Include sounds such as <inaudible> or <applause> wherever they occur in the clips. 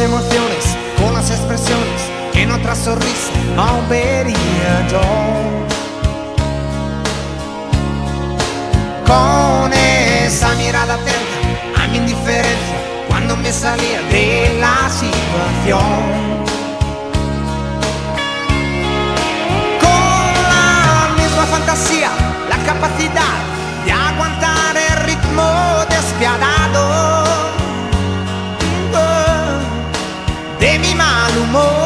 emociones, con las expresiones que en otra sonrisa no vería yo. con esa mirada atenta a mi indiferencia cuando me salía de la situación. Con la misma fantasía, la capacidad de aguantar mi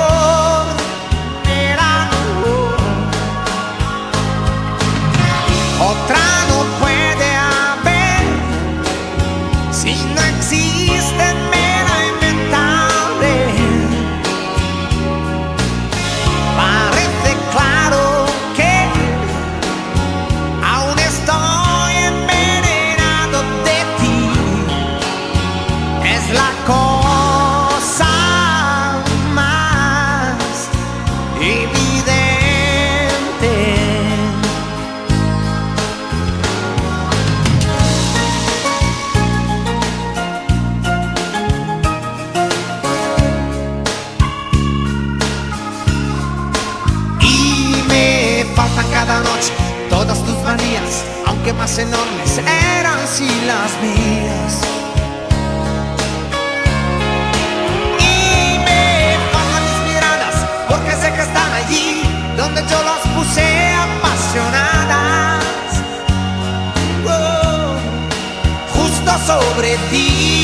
enormes eran si las mías. Y me faltan mis miradas, porque sé que están allí, donde yo las puse apasionadas. Oh, justo sobre ti.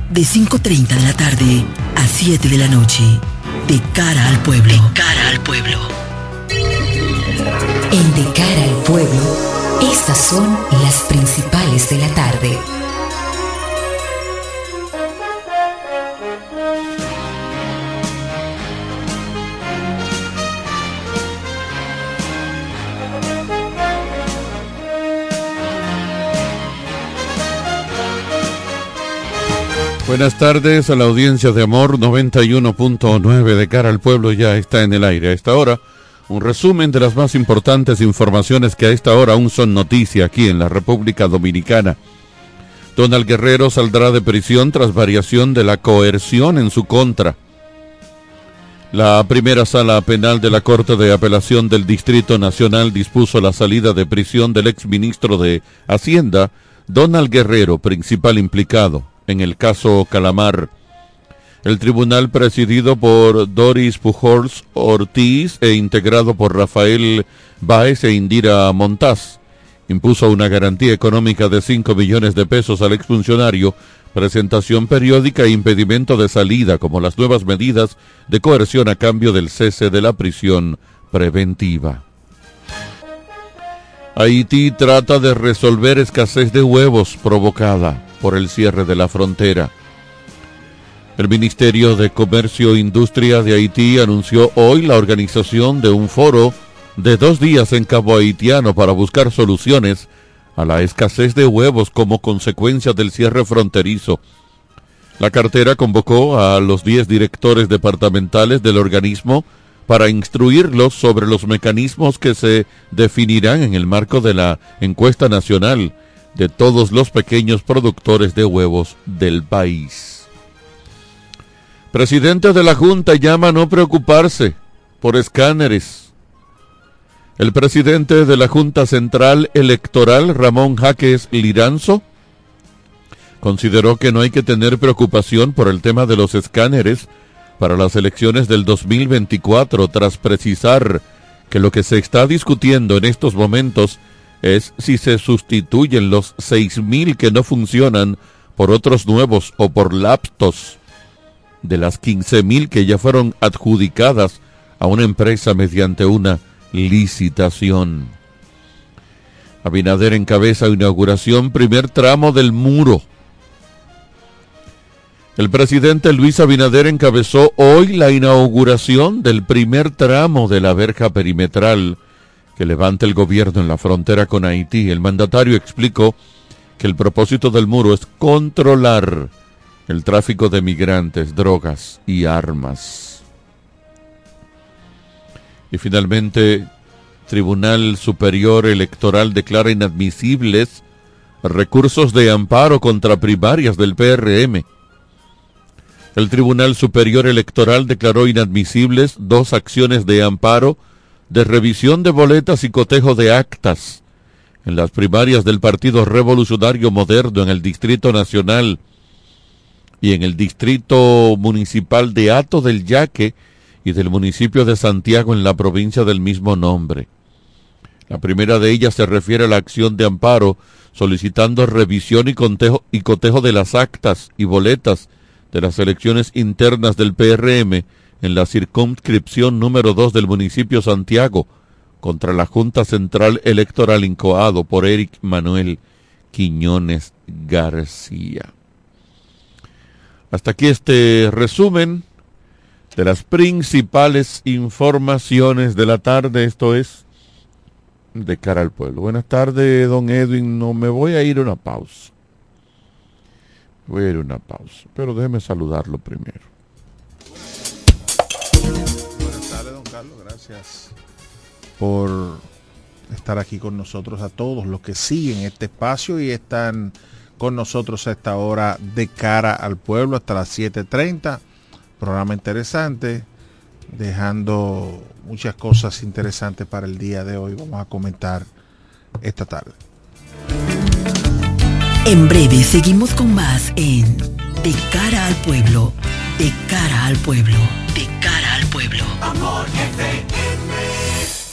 de 5.30 de la tarde a 7 de la noche. De cara al pueblo. De cara al pueblo. En De cara al pueblo, estas son las principales de la tarde. Buenas tardes a la audiencia de Amor 91.9 de cara al pueblo ya está en el aire. A esta hora, un resumen de las más importantes informaciones que a esta hora aún son noticia aquí en la República Dominicana. Donald Guerrero saldrá de prisión tras variación de la coerción en su contra. La primera sala penal de la Corte de Apelación del Distrito Nacional dispuso la salida de prisión del exministro de Hacienda, Donald Guerrero, principal implicado en el caso Calamar. El tribunal presidido por Doris Pujols Ortiz e integrado por Rafael Baez e Indira Montaz impuso una garantía económica de 5 millones de pesos al exfuncionario, presentación periódica e impedimento de salida como las nuevas medidas de coerción a cambio del cese de la prisión preventiva. Haití trata de resolver escasez de huevos provocada por el cierre de la frontera. El Ministerio de Comercio e Industria de Haití anunció hoy la organización de un foro de dos días en Cabo Haitiano para buscar soluciones a la escasez de huevos como consecuencia del cierre fronterizo. La cartera convocó a los 10 directores departamentales del organismo para instruirlos sobre los mecanismos que se definirán en el marco de la encuesta nacional de todos los pequeños productores de huevos del país. Presidente de la Junta llama a no preocuparse por escáneres. El presidente de la Junta Central Electoral, Ramón Jaques Liranzo, consideró que no hay que tener preocupación por el tema de los escáneres para las elecciones del 2024, tras precisar que lo que se está discutiendo en estos momentos si se sustituyen los 6.000 que no funcionan por otros nuevos o por laptos de las 15.000 que ya fueron adjudicadas a una empresa mediante una licitación. Abinader encabeza inauguración primer tramo del muro. El presidente Luis Abinader encabezó hoy la inauguración del primer tramo de la verja perimetral que levanta el gobierno en la frontera con Haití. El mandatario explicó que el propósito del muro es controlar el tráfico de migrantes, drogas y armas. Y finalmente, Tribunal Superior Electoral declara inadmisibles recursos de amparo contra primarias del PRM. El Tribunal Superior Electoral declaró inadmisibles dos acciones de amparo de revisión de boletas y cotejo de actas en las primarias del Partido Revolucionario Moderno en el Distrito Nacional y en el Distrito Municipal de Ato del Yaque y del municipio de Santiago en la provincia del mismo nombre. La primera de ellas se refiere a la acción de amparo solicitando revisión y y cotejo de las actas y boletas de las elecciones internas del PRM en la circunscripción número 2 del municipio Santiago contra la Junta Central Electoral incoado por Eric Manuel Quiñones García. Hasta aquí este resumen de las principales informaciones de la tarde. Esto es de cara al pueblo. Buenas tardes, don Edwin. No me voy a ir a una pausa. Voy a ir a una pausa, pero déjeme saludarlo primero. Gracias por estar aquí con nosotros a todos los que siguen este espacio y están con nosotros a esta hora de cara al pueblo hasta las 7.30. Programa interesante, dejando muchas cosas interesantes para el día de hoy. Vamos a comentar esta tarde. En breve seguimos con más en De cara al pueblo, de cara al pueblo, de cara al pueblo.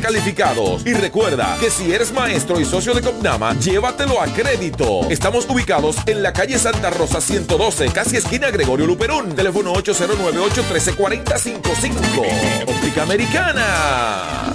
calificados. Y recuerda que si eres maestro y socio de Copnama, llévatelo a crédito. Estamos ubicados en la calle Santa Rosa 112, casi esquina Gregorio Luperón. Teléfono 809-813-4055. Óptica Americana.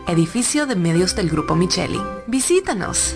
edificio de medios del Grupo Micheli. Visítanos.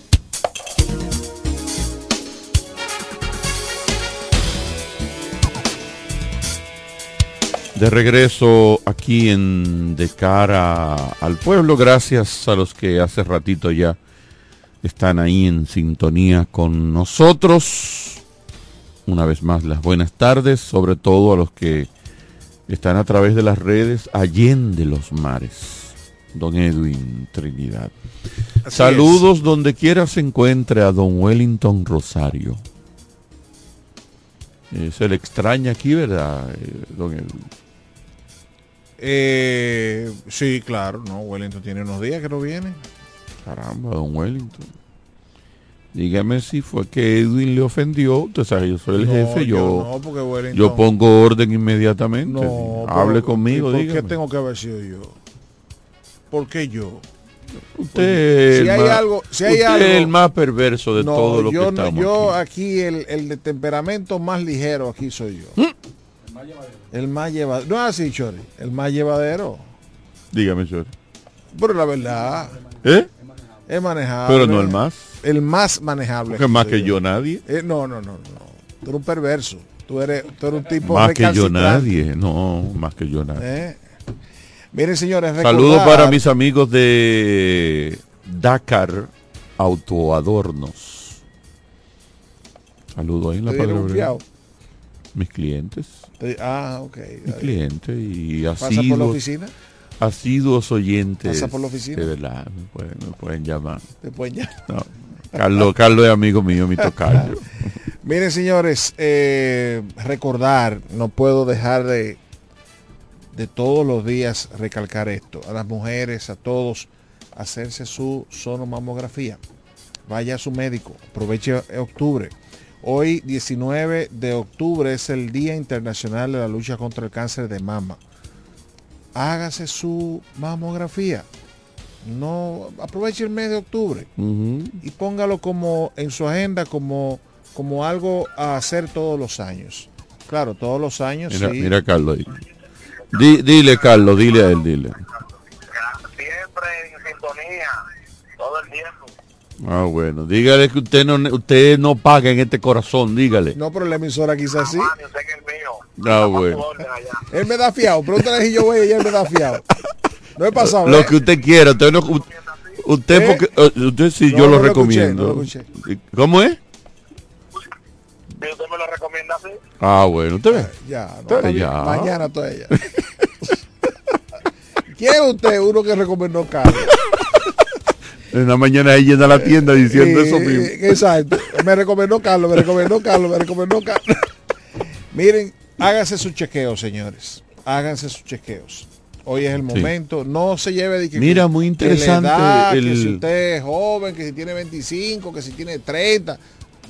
De regreso aquí en De cara al pueblo, gracias a los que hace ratito ya están ahí en sintonía con nosotros. Una vez más, las buenas tardes, sobre todo a los que están a través de las redes Allende los Mares. Don Edwin Trinidad. Así Saludos donde quiera se encuentre a don Wellington Rosario. Eh, se le extraña aquí, ¿verdad, eh, don Edwin? Eh, sí, claro, no, Wellington tiene unos días que no viene. Caramba, don Wellington. Dígame si fue que Edwin le ofendió. Usted sabe, yo soy el No, jefe, yo, yo no, porque Wellington- yo pongo orden inmediatamente. No, Hable pero- conmigo, ¿y ¿Por dígame. qué tengo que haber sido yo? ¿Por qué yo? Usted, si el hay más- algo, si hay usted algo, es el más perverso de no, todo lo yo que estamos yo aquí. aquí, el, el de temperamento más ligero aquí soy yo. ¿Mm? El más llevadero. No es así, Chori. El más llevadero. Dígame, Chori. Pero la verdad, ¿Eh? es manejable. Pero no el más. El más manejable. Porque más que yo nadie. Eh, no, no, no, no. Tú eres un perverso. Tú eres, tú eres un tipo Más que yo nadie. No, más que yo nadie. Eh. Miren, señores, Saludos para mis amigos de Dakar Autoadornos. Saludos ahí en la ¿Te dieron Padre un Obregón. fiao? Mis clientes. Ah, ok. Mis clientes y ¿Pasa por la oficina? asiduos oyentes. ¿Pasa por la oficina? De verdad, me pueden, me pueden llamar. Te pueden llamar. No. Carlos, Carlos es amigo mío, mi tocayo. <laughs> Miren, señores, eh, recordar, no puedo dejar de, de todos los días recalcar esto. A las mujeres, a todos, hacerse su sonomamografía. Vaya a su médico. Aproveche octubre. Hoy, 19 de octubre, es el Día Internacional de la Lucha contra el Cáncer de Mama. Hágase su mamografía. No aproveche el mes de octubre y póngalo como en su agenda como, como algo a hacer todos los años. Claro, todos los años Mira, sí. mira Carlos ahí. Di- dile, Carlos, dile a él, dile. Ah, bueno. Dígale que usted no, usted no paga en este corazón, dígale. No, pero la emisora quizás sí. Ah, bueno. Él me da fiado. Pregúntale si yo voy y él me da fiado. No he pasado. Lo ¿eh? que usted quiera. Usted, no, usted ¿Eh? porque, eh, usted sí, No, yo no lo lo escuché, recomiendo. no lo escuché. ¿Cómo es? Si usted me lo recomienda así, Ah, bueno. Usted ve. Ya, no, ya. Mañana toda ella. <laughs> ¿Quién es usted? Uno que recomendó Carlos. <laughs> En la mañana ella yendo a la tienda diciendo eso mismo. Exacto. Me recomendó Carlos, me recomendó Carlos, me recomendó Carlos. <laughs> Miren, háganse sus chequeos, señores. Háganse sus chequeos. Hoy es el momento. No se lleve de que Mira, muy que interesante edad, el- que si usted es joven, que si tiene 25, que si tiene 30,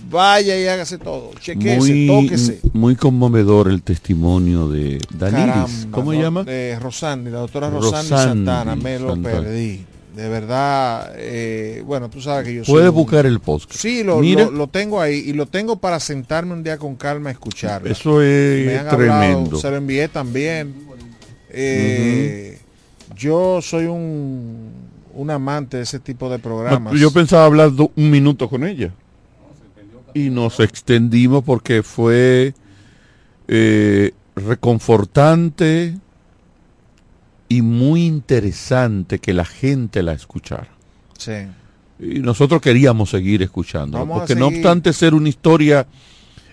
vaya y hágase todo. Chequese, Muy, tóquese. muy conmovedor el testimonio de Danilis. Caramba, ¿Cómo se llama? De Rosandi, la doctora Rosandi, Rosandi Santana, me lo Santana. perdí. De verdad, eh, bueno, tú sabes que yo soy Puedes buscar el podcast. Sí, lo, Mira. lo- lo tengo ahí y lo tengo para sentarme un día con calma a escucharlo. Eso es Me han tremendo. hablado, se lo envié también. Eh, Yo soy un, un amante de ese tipo de programas. Yo pensaba hablar un minuto con ella. Y nos extendimos porque fue eh, reconfortante y muy interesante que la gente la escuchara. Sí. Y nosotros queríamos seguir escuchando. Vamos Porque no obstante ser una historia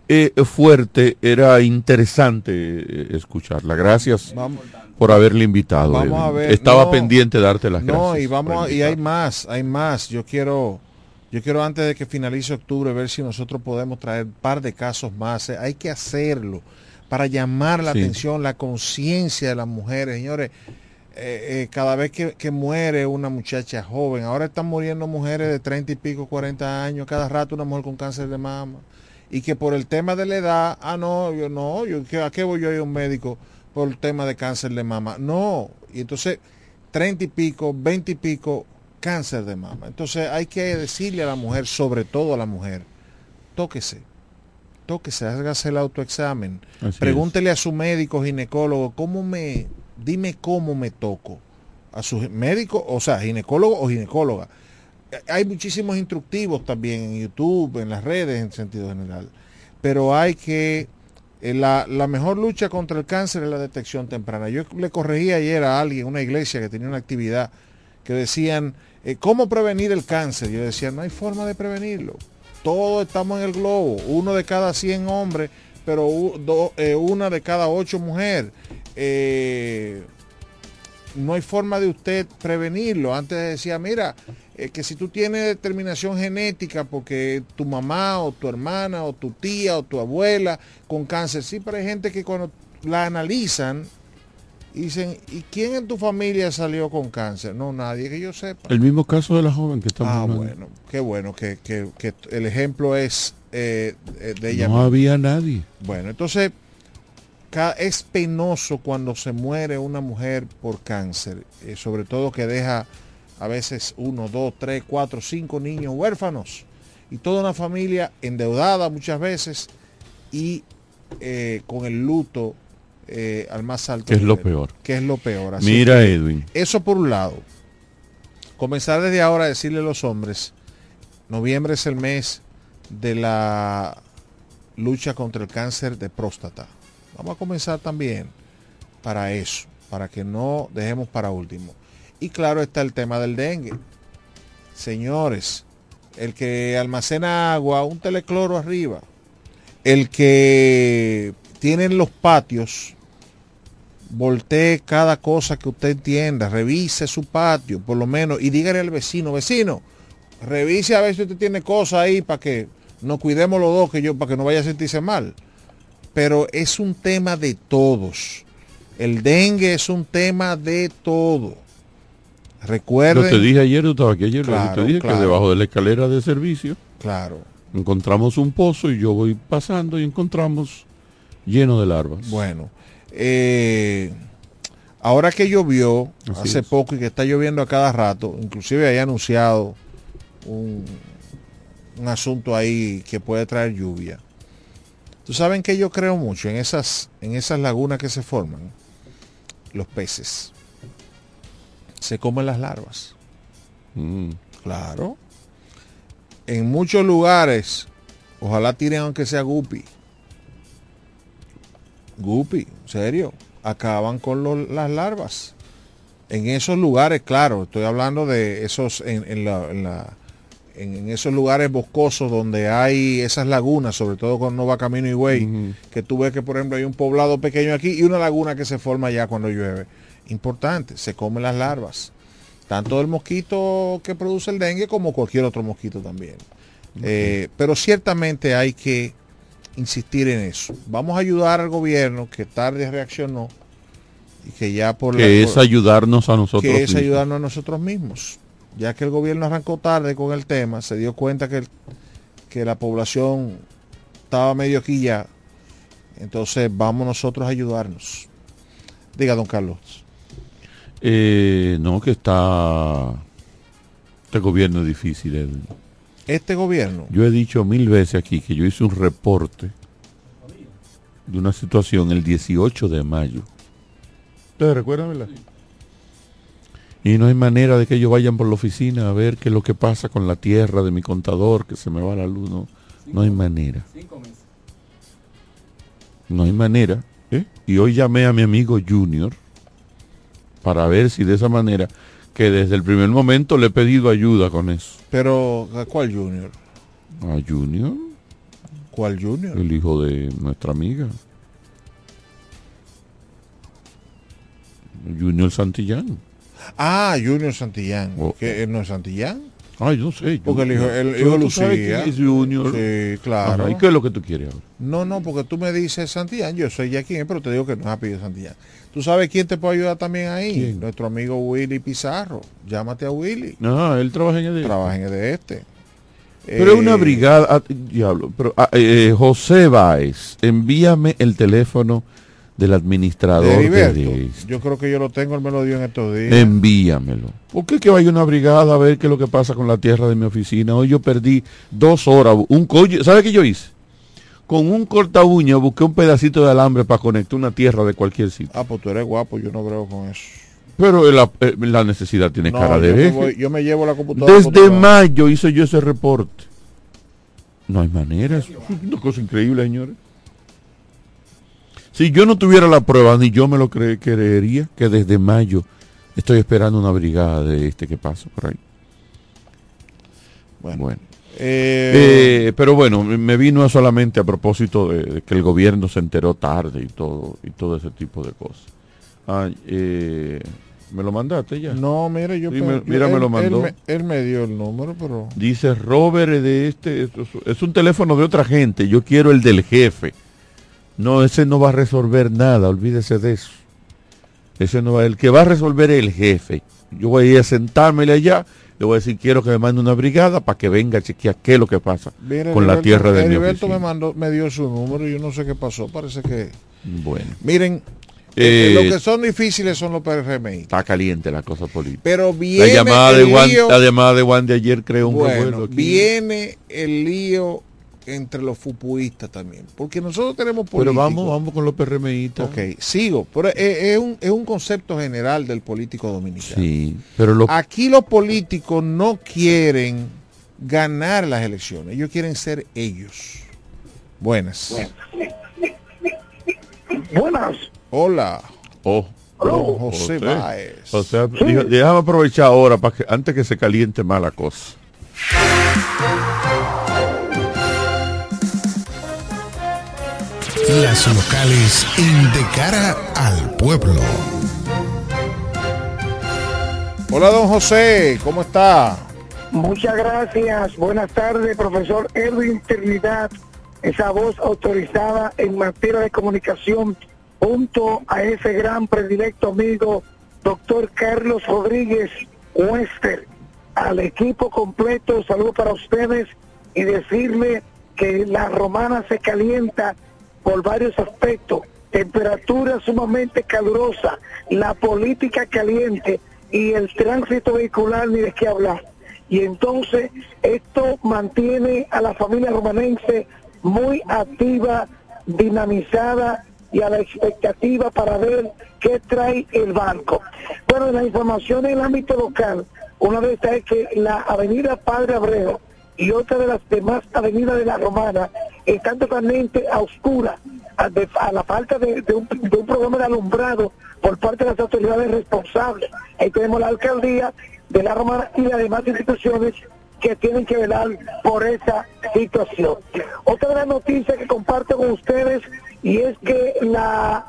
eh, fuerte, era interesante eh, escucharla. Gracias Vamos- por haberle invitado. Vamos Evelyn. a ver, Estaba no, pendiente de darte las gracias. No, y vamos y hay más, hay más. Yo quiero yo quiero antes de que finalice octubre ver si nosotros podemos traer un par de casos más. Eh, Hay que hacerlo para llamar la Sí. atención, la conciencia de las mujeres, señores. Eh, eh, cada vez que, que muere una muchacha joven, ahora están muriendo mujeres de 30 y pico, 40 años, cada rato una mujer con cáncer de mama. Y que por el tema de la edad, ah, no, yo no, yo, ¿qué- ¿a qué voy yo a ir a un médico por el tema de cáncer de mama? No, y entonces 30 y pico, 20 y pico, cáncer de mama. Entonces hay que decirle a la mujer, sobre todo a la mujer, tóquese, tóquese, hágase el autoexamen. Así Pregúntele a su médico ginecólogo, ¿cómo me, dime cómo me toco? A su médico, o sea, ginecólogo o ginecóloga. Hay muchísimos instructivos también en YouTube, en las redes en sentido general. Pero hay que, eh, la, mejor lucha contra el cáncer es la detección temprana. Yo le corregí ayer a alguien, una iglesia que tenía una actividad, que decían, eh, ¿cómo prevenir el cáncer? Yo decía, no hay forma de prevenirlo. Todos estamos en el globo, uno de cada 100 hombres, pero do- eh, una de cada 8 mujeres. Eh, no hay forma de usted prevenirlo. Antes decía, mira, eh, que si tú tienes determinación genética porque tu mamá o tu hermana o tu tía o tu abuela con cáncer, sí, pero hay gente que cuando la analizan Y dicen, ¿y quién en tu familia salió con cáncer? No, nadie que yo sepa. El mismo caso de la joven que estamos Ah, hablando. bueno, qué bueno que, que- que el ejemplo es eh, de ella. No misma. había nadie. Bueno, entonces es penoso cuando se muere una mujer por cáncer, eh, sobre todo que deja a veces uno, dos, tres, cuatro, cinco niños huérfanos y toda una familia endeudada muchas veces y eh, con el luto eh, al más alto. Que es lo peor. Que es lo peor. Así Mira, que Edwin. Eso por un lado. Comenzar desde ahora a decirle a los hombres, noviembre es el mes de la lucha contra el cáncer de próstata. Vamos a comenzar también para eso, para que no dejemos para último. Y claro está el tema del dengue. Señores, el que almacena agua, un telecloro arriba. El que tiene en los patios, voltee cada cosa que usted entienda, revise su patio, por lo menos, y dígale al vecino, vecino, revise a ver si usted tiene cosas ahí para que nos cuidemos los dos, que yo, para que no vaya a sentirse mal. Pero es un tema de todos. El dengue es un tema de todo. Recuerden. Yo te dije ayer, tú estabas aquí ayer, Claro, te dije claro. que debajo de la escalera de servicio Claro. encontramos un pozo y yo voy pasando y encontramos lleno de larvas. Bueno, eh, ahora que llovió Así hace es. poco y que está lloviendo a cada rato, inclusive hay anunciado un, un asunto ahí que puede traer lluvia. Tú saben que yo creo mucho en esas, en esas lagunas que se forman, los peces. Se comen las larvas. Mm. Claro. En muchos lugares, ojalá tiren aunque sea guppy. Guppy, serio. Acaban con las larvas. En esos lugares, claro, estoy hablando de esos, en, en la, en, la- en- en esos lugares boscosos donde hay esas lagunas, sobre todo cuando uno va camino y güey, que tú ves que por ejemplo hay un poblado pequeño aquí y una laguna que se forma ya cuando llueve. Importante, se comen las larvas. Tanto el mosquito que produce el dengue como cualquier otro mosquito también. Eh, pero ciertamente hay que insistir en eso. Vamos a ayudar al gobierno que tarde reaccionó y que ya por la- Que es ayudarnos a nosotros que es ayudarnos a nosotros mismos. Ya que el gobierno arrancó tarde con el tema, se dio cuenta que, el- que la población estaba medio aquí ya. Entonces vamos nosotros a ayudarnos. Diga, don Carlos. Eh, no, que está... Este gobierno es difícil, Edwin. Este gobierno, Yo he dicho mil veces aquí que yo hice un reporte de una situación el 18 de mayo. ¿Ustedes recuerdan, verdad? Y no hay manera de que ellos vayan por la oficina a ver qué es lo que pasa con la tierra de mi contador, que se me va la luz. No, no hay manera. No hay manera. ¿eh? Y hoy llamé a mi amigo Junior para ver si de esa manera, que desde el primer momento le he pedido ayuda con eso. pero ¿a ¿cuál Junior? A Junior, ¿Cuál Junior? el hijo de nuestra amiga. Junior Santillán. Ah, Junior Santillán. Oh. ¿Que él no es Santillán? Ay, no sé. Porque el hijo, el hijo de Lucía. quién es Junior. Sí, claro. Ajá, ¿Y qué es lo que tú quieres ahora? No, no, porque tú me dices Santillán, yo soy ya quien, pero te digo que no es apellido Santillán. ¿Tú sabes quién te puede ayudar también ahí? ¿Quién? Nuestro amigo Willy Pizarro. Llámate a Willy. No, él trabaja en el Trabaja en el de este. Pero es una Eh, brigada, ah, diablo, pero ah, eh, José Báez, envíame el teléfono del administrador de este. Yo creo que yo lo tengo, él me lo dio en estos días. Envíamelo. ¿Por qué que vaya una brigada a ver qué es lo que pasa con la tierra de mi oficina? Hoy yo perdí dos horas. Un ¿sabe qué yo hice? Con un corta uña busqué un pedacito de alambre para conectar una tierra de cualquier sitio. Ah, pues tú eres guapo, yo no creo con eso. Pero la, eh, la necesidad tiene No, cara yo, de hereje. voy- yo me llevo la computadora. Desde mayo hice yo ese reporte. No hay manera. Es una cosa increíble, señores. Si yo no tuviera la prueba, ni yo me lo cre- creería, que desde mayo estoy esperando una brigada de este que pasa por ahí. Bueno. Bueno. Eh, Eh, pero bueno, me- vino solamente a propósito de, de que el gobierno se enteró tarde y todo y todo ese tipo de cosas. Ah, eh, ¿Me lo mandaste ya? no, mire, yo... Sí, me- mira, él, me lo mandó. Él me, él me dio el número, pero... Dice Robert de este, es un teléfono de otra gente, yo quiero el del jefe. No, ese no va a resolver nada, olvídese de eso. Ese no va, el que va a resolver es el jefe. Yo voy a ir a sentármele allá, le voy a decir quiero que me mande una brigada para que venga a chequear qué es lo que pasa con la tierra de mi Heriberto oficina. me mandó, me dio su número y yo no sé qué pasó. Parece que. Bueno, Miren, Eh, eh, lo que son difíciles son los PRMI. está caliente la cosa política. Pero La viene llamada, de el Juan, lío- la llamada de Juan de ayer creo un Bueno, viene el lío entre los fupuistas también. Porque nosotros tenemos Pero políticos. vamos, vamos con los PRMistas. Ok, sigo. Pero es, es un, es un concepto general del político dominicano. Sí, pero los Aquí los políticos no quieren ganar las elecciones, ellos quieren ser ellos. Buenas. Buenas. Hola. Oh, Don José Báez. O sea, dijo, déjame aprovechar ahora para que antes que se caliente más la cosa. Las locales en De cara al pueblo. Hola, don José, ¿cómo está? Muchas gracias. Buenas tardes, profesor Edwin Trinidad, esa voz autorizada en materia de comunicación, junto a ese gran predilecto amigo, doctor Carlos Rodríguez Wester, al equipo completo, saludo para ustedes y decirle que la romana se calienta por varios aspectos, temperatura sumamente calurosa, la política caliente y el tránsito vehicular ni de qué hablar. Y entonces esto mantiene a la familia romanense muy activa, dinamizada y a la expectativa para ver qué trae el banco. Bueno, la información en el ámbito local, una de estas es que la avenida Padre Abreu y otra de las demás avenidas de la Romana están totalmente a oscuras, a, la falta de, de un, de un programa de alumbrado por parte de las autoridades responsables. Ahí tenemos la alcaldía de la Romana y las demás instituciones que tienen que velar por esa situación. Otra gran noticia que comparto con ustedes y es que la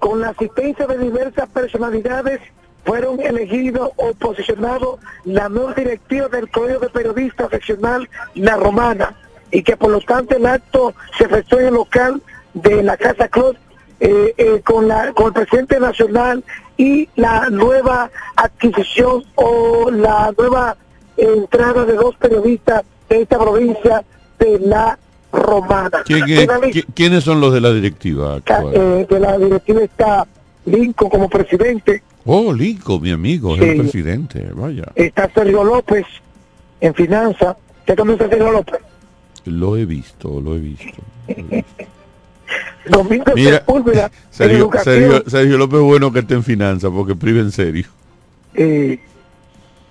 con la asistencia de diversas personalidades fueron elegidos o posicionados la nueva directiva del Colegio de Periodistas Seccional La Romana y que por lo tanto el acto se efectuó en el local de la Casa Club eh, eh, con, la, con el presidente nacional y la nueva adquisición o la nueva entrada de dos periodistas de esta provincia de La Romana. ¿Quién ¿Quiénes son los de la directiva actual? eh, de la directiva está Lincoln como presidente, Oh, Lincoln, mi amigo, es el presidente, vaya. está Sergio López en finanzas. ¿Usted conoce a Sergio López? Lo he visto, lo he visto. <laughs> Domingo Mira, Sepúlveda <laughs> Sergio. Sergio, Sergio López bueno que esté en finanzas porque prive en serio. Eh,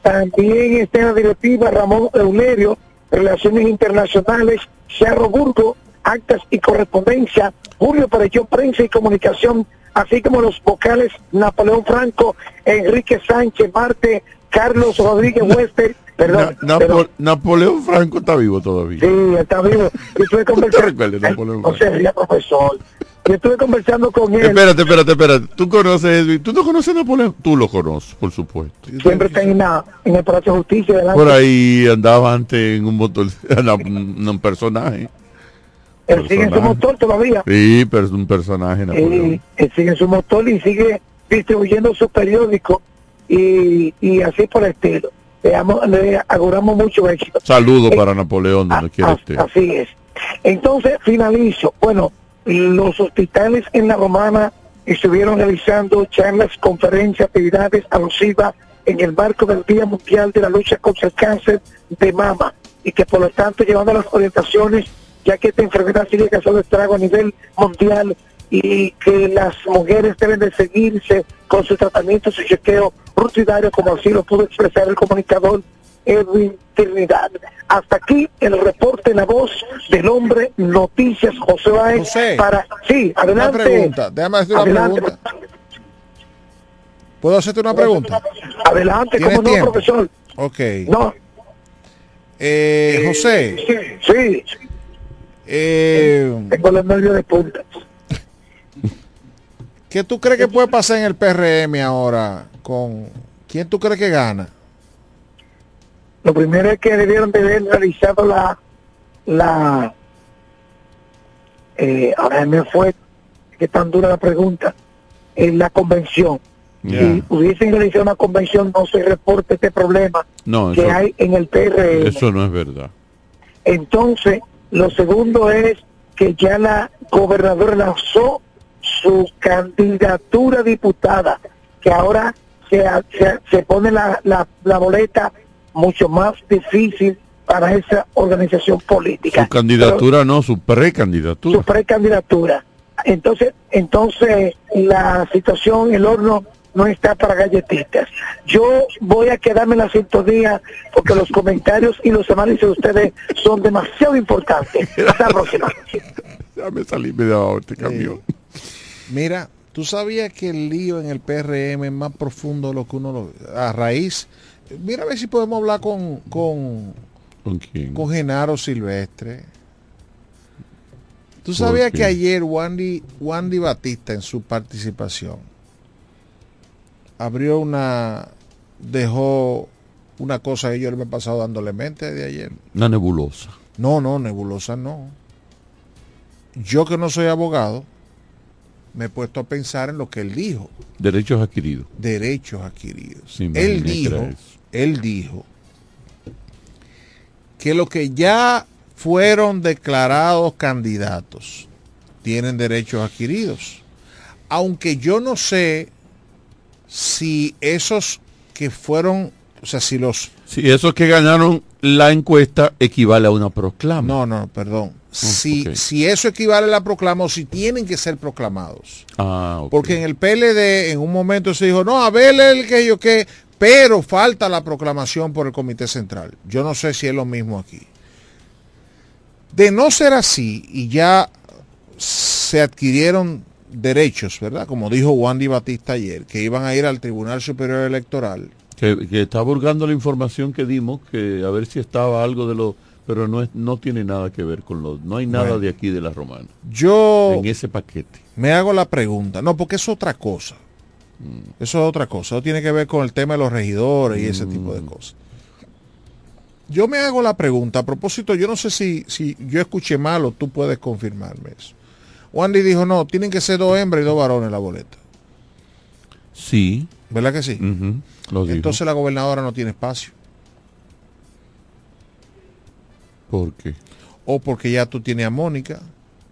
también está en la directiva Ramón Eulerio, Relaciones Internacionales, Cerro Burgo, Actas y Correspondencia, Julio Pereyó, Prensa y Comunicación, así como los vocales Napoleón Franco, Enrique Sánchez, Marte, Carlos Rodríguez Huésped, perdón, Na- Napo- perdón. Napoleón Franco está vivo todavía. Sí, está vivo. Yo estuve <laughs> ¿Te conversando, recuerdas de Napoleón o sea, ya, profesor. Yo estuve conversando con él. Espérate, espérate, espérate. Tú conoces. ¿Tú no conoces a Napoleón? Tú lo conoces, por supuesto. Siempre está en, la, en el Palacio de Justicia. delante. Por ahí andaba antes en un motor, <laughs> un, un personaje. Él sigue en su motor todavía. Sí, pero es un personaje Napoleón. Eh, él sigue en su motor y sigue distribuyendo su periódico y, y así por el estilo. Le, amo- le auguramos mucho éxito. Saludo para Napoleón donde quiera As- esté. Así es. Entonces, finalizo. Bueno, los hospitales en la Romana estuvieron realizando charlas, conferencias, actividades alusivas en el marco del Día Mundial de la Lucha contra el Cáncer de Mama y que por lo tanto llevando las orientaciones, ya que esta enfermedad sigue causando estrago a nivel mundial y que las mujeres deben de seguirse con su tratamiento, su chequeo rutinario, como así lo pudo expresar el comunicador Edwin Trinidad. Hasta aquí el reporte en la voz del hombre Noticias José Báez José, para sí, Una adelante. pregunta, déjame hacerte una Adelante. pregunta. ¿Puedo hacerte una pregunta? Adelante, ¿Tienes como no, profesor. Ok. No. Eh, José, Sí, eh, tengo los nervios de punta. ¿qué tú crees que puede pasar en el PRM ahora? con ¿Quién tú crees que gana? Lo primero es que debieron de haber realizado la la eh, ahora me fue que tan dura la pregunta en la convención si hubiesen realizado una convención no se reporte este problema No, que eso, hay en el PRM. eso no es verdad. Entonces, lo segundo es que ya la gobernadora lanzó su candidatura diputada, que ahora se, se, se pone la, la, la boleta mucho más difícil para esa organización política. Su candidatura no, su precandidatura. su precandidatura. Entonces, entonces la situación, el horno no está para galletitas. Yo voy a quedarme en la sintonía porque los comentarios y los análisis de ustedes son demasiado importantes. Hasta la próxima. Déjame salirme de abajo este camión. Mira, tú sabías que el lío en el PRM es más profundo de lo que uno lo a raíz. Mira a ver si podemos hablar con con, ¿Con quién? con Genaro Silvestre. Tú ¿Por sabías qué? que ayer Wandy, Wandy Batista en su participación abrió una dejó una cosa que yo le he pasado dándole mente de ayer. Una nebulosa. No, no, nebulosa no. Yo que no soy abogado, me he puesto a pensar en lo que él dijo, Derechos adquiridos. derechos adquiridos. Sí, me él dijo, él dijo que los que ya fueron declarados candidatos tienen derechos adquiridos. Aunque yo no sé si esos que fueron, o sea, si los Si esos que ganaron la encuesta equivale a una proclama. No, no, perdón. Si, ok. si eso equivale a la proclama o si tienen que ser proclamados. Ah. Porque en el PLD en un momento se dijo, no, a ver el que yo qué, pero falta la proclamación por el Comité Central. Yo no sé si es lo mismo aquí. De no ser así y ya se adquirieron derechos, ¿verdad? Como dijo Wandy Batista ayer, que iban a ir al Tribunal Superior Electoral. que, que está burgando la información que dimos, que a ver si estaba algo de lo, pero no es, no tiene nada que ver con lo, no hay nada Bueno. de aquí de la romana Yo en ese paquete. me hago la pregunta, no, porque es otra cosa. Eso es otra cosa, eso tiene que ver con el tema de los regidores y ese tipo de cosas. Yo me hago la pregunta, a propósito, yo no sé si, si yo escuché mal o tú puedes confirmarme eso. Wandy dijo, no, tienen que ser dos hembras y dos varones en la boleta. Sí. ¿Verdad que sí? ujú, lo dijo. Entonces la gobernadora no tiene espacio. ¿Por qué? O porque ya tú tienes a Mónica,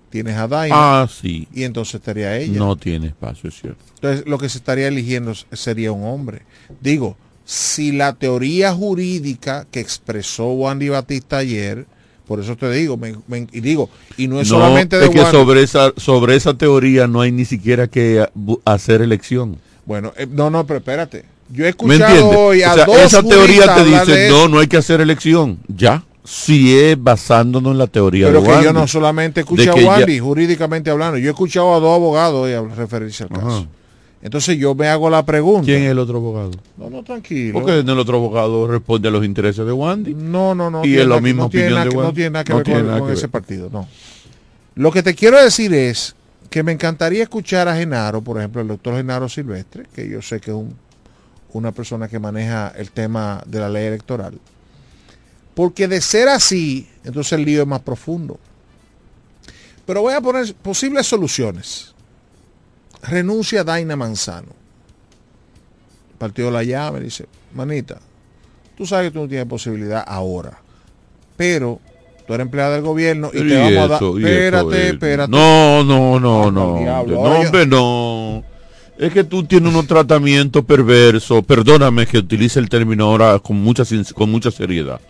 tienes a Daina, Ah, sí. y entonces estaría ella. No tiene espacio, es cierto. Entonces, lo que se estaría eligiendo sería un hombre. Digo, si la teoría jurídica que expresó Wandy Batista ayer, por eso te digo, me- me- y digo, y no es No, solamente de es que Wandy. sobre esa, sobre esa teoría no hay ni siquiera que hacer elección. Bueno, eh, no, no, pero espérate. Yo he ¿Me escuchado hoy a O sea, dos esa teoría te dice, no, no hay que hacer elección. Ya. Si es basándonos en la teoría pero de que yo Wandy. no solamente escuché a que ya- Wandy, jurídicamente hablando, yo he escuchado a dos abogados hoy referirse al caso. Ajá. Entonces yo me hago la pregunta. ¿Quién es el otro abogado? No, no, tranquilo. Porque el otro abogado responde a los intereses de Wandy. No, no, no. Y es la misma no tiene opinión de que- No Wandy. tiene nada que No ver con, nada con que ese ver. partido, no. Lo que te quiero decir es que me encantaría escuchar a Genaro, por ejemplo, el doctor Genaro Silvestre, que yo sé que es un- una persona que maneja el tema de la ley electoral. Porque de ser así, entonces el lío es más profundo. Pero voy a poner posibles soluciones. Renuncia Daina Manzano. El partido la llama y dice, manita, tú sabes que tú no tienes posibilidad ahora, pero tú eres empleada del gobierno y, Y te vamos a dar... eso Espérate, es. espérate. No, no, no, no. diablo. No, hombre, no. Es que tú tienes unos tratamientos perversos. Perdóname que utilice el término ahora con mucha, con mucha seriedad.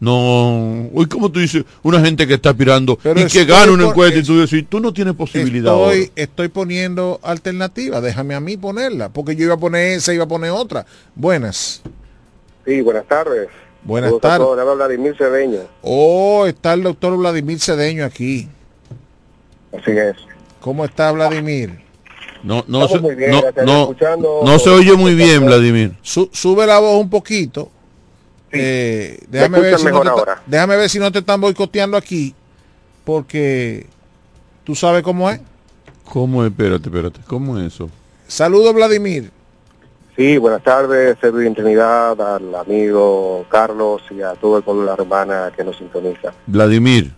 No. Hoy, como tú dices, una gente que está aspirando Pero y que gana una por- encuesta y tú dices, tú no tienes posibilidad. ahora". Estoy, estoy poniendo alternativa, déjame a mí ponerla, porque yo iba a poner esa, iba a poner otra. Buenas. Sí, buenas tardes. Buenas tardes. Vladimir Cedeño. Oh, está el doctor Vladimir Cedeño aquí. Así es. ¿Cómo está Vladimir? No, no, se, bien, no, no, escuchando- no se oye muy bien, Vladimir. Su- sube la voz un poquito. Eh, déjame, ¿Me ver si no te déjame ver si no te están boicoteando aquí. Porque tú sabes cómo es. ¿Cómo es? Espérate, espérate. ¿Cómo es eso? Saludos, Vladimir. Sí, buenas tardes, Edwin Trinidad, al amigo Carlos y a todo el pueblo de la hermana que nos sintoniza. Vladimir,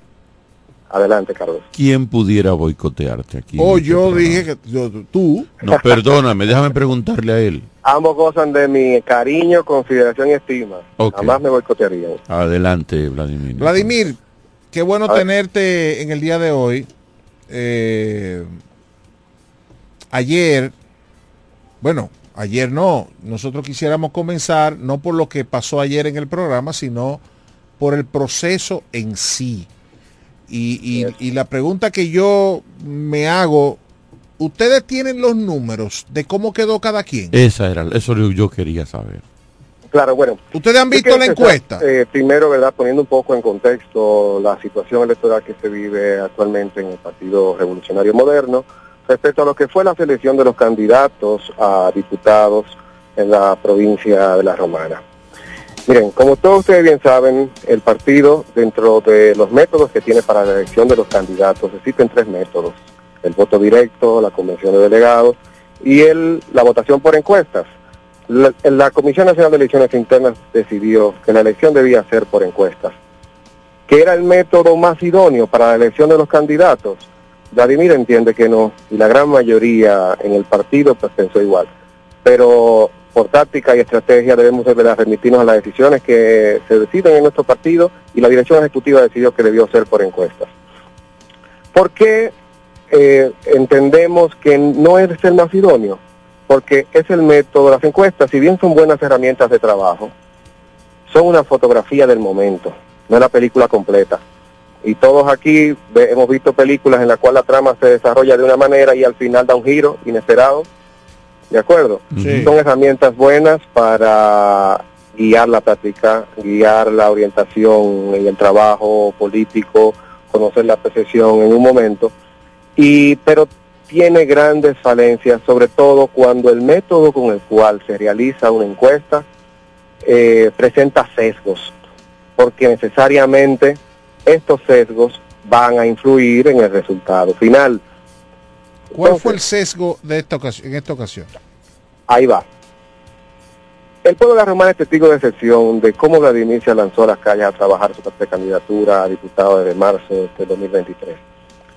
Adelante, Carlos. ¿Quién pudiera boicotearte aquí? O yo dije que yo- tú. No, perdóname, déjame preguntarle a él. Ambos gozan de mi cariño, consideración y estima. Ok. Jamás me boicotearían. Adelante, Vladimir. Vladimir, qué bueno tenerte en el día de hoy. Eh, ayer, bueno, ayer no, nosotros quisiéramos comenzar no por lo que pasó ayer en el programa, sino por el proceso en sí. Y, y- y la pregunta que yo me hago, ¿ustedes tienen los números de cómo quedó cada quien? Esa era, eso yo- quería saber. Claro, bueno. ¿Ustedes han visto la empezar, encuesta? eh, primero, ¿verdad? Poniendo un poco en contexto la situación electoral que se vive actualmente en el Partido Revolucionario Moderno respecto a lo que fue la selección de los candidatos a diputados en la provincia de La Romana. Miren, como todos ustedes bien saben, el partido, dentro de los métodos que tiene para la elección de los candidatos, existen tres métodos. El voto directo, la convención de delegados y el, la votación por encuestas. La, Comisión Nacional de Elecciones Internas decidió que la elección debía ser por encuestas, que era el método más idóneo para la elección de los candidatos. Vladimir entiende que no, y la gran mayoría en el partido pues pensó igual. Pero por táctica y estrategia debemos remitirnos a las decisiones que se deciden en nuestro partido y la dirección ejecutiva decidió que debió ser por encuestas. ¿Por qué eh, entendemos que no es el más idóneo? Porque es el método, las encuestas, si bien son buenas herramientas de trabajo, son una fotografía del momento, no es la película completa. Y todos aquí hemos visto películas en las cuales la trama se desarrolla de una manera y al final da un giro inesperado. ¿De acuerdo? Sí. Son herramientas buenas para guiar la práctica, guiar la orientación y el trabajo político, conocer la percepción en un momento. Y, pero tiene grandes falencias, sobre todo cuando el método con el cual se realiza una encuesta eh, presenta sesgos, porque necesariamente estos sesgos van a influir en el resultado final. ¿Cuál fue el sesgo de esta ocasión, en esta ocasión? Ahí va. El pueblo de la Romana es testigo de excepción de cómo Vladimir se lanzó a las calles a trabajar su precandidatura a diputado desde marzo de 2023.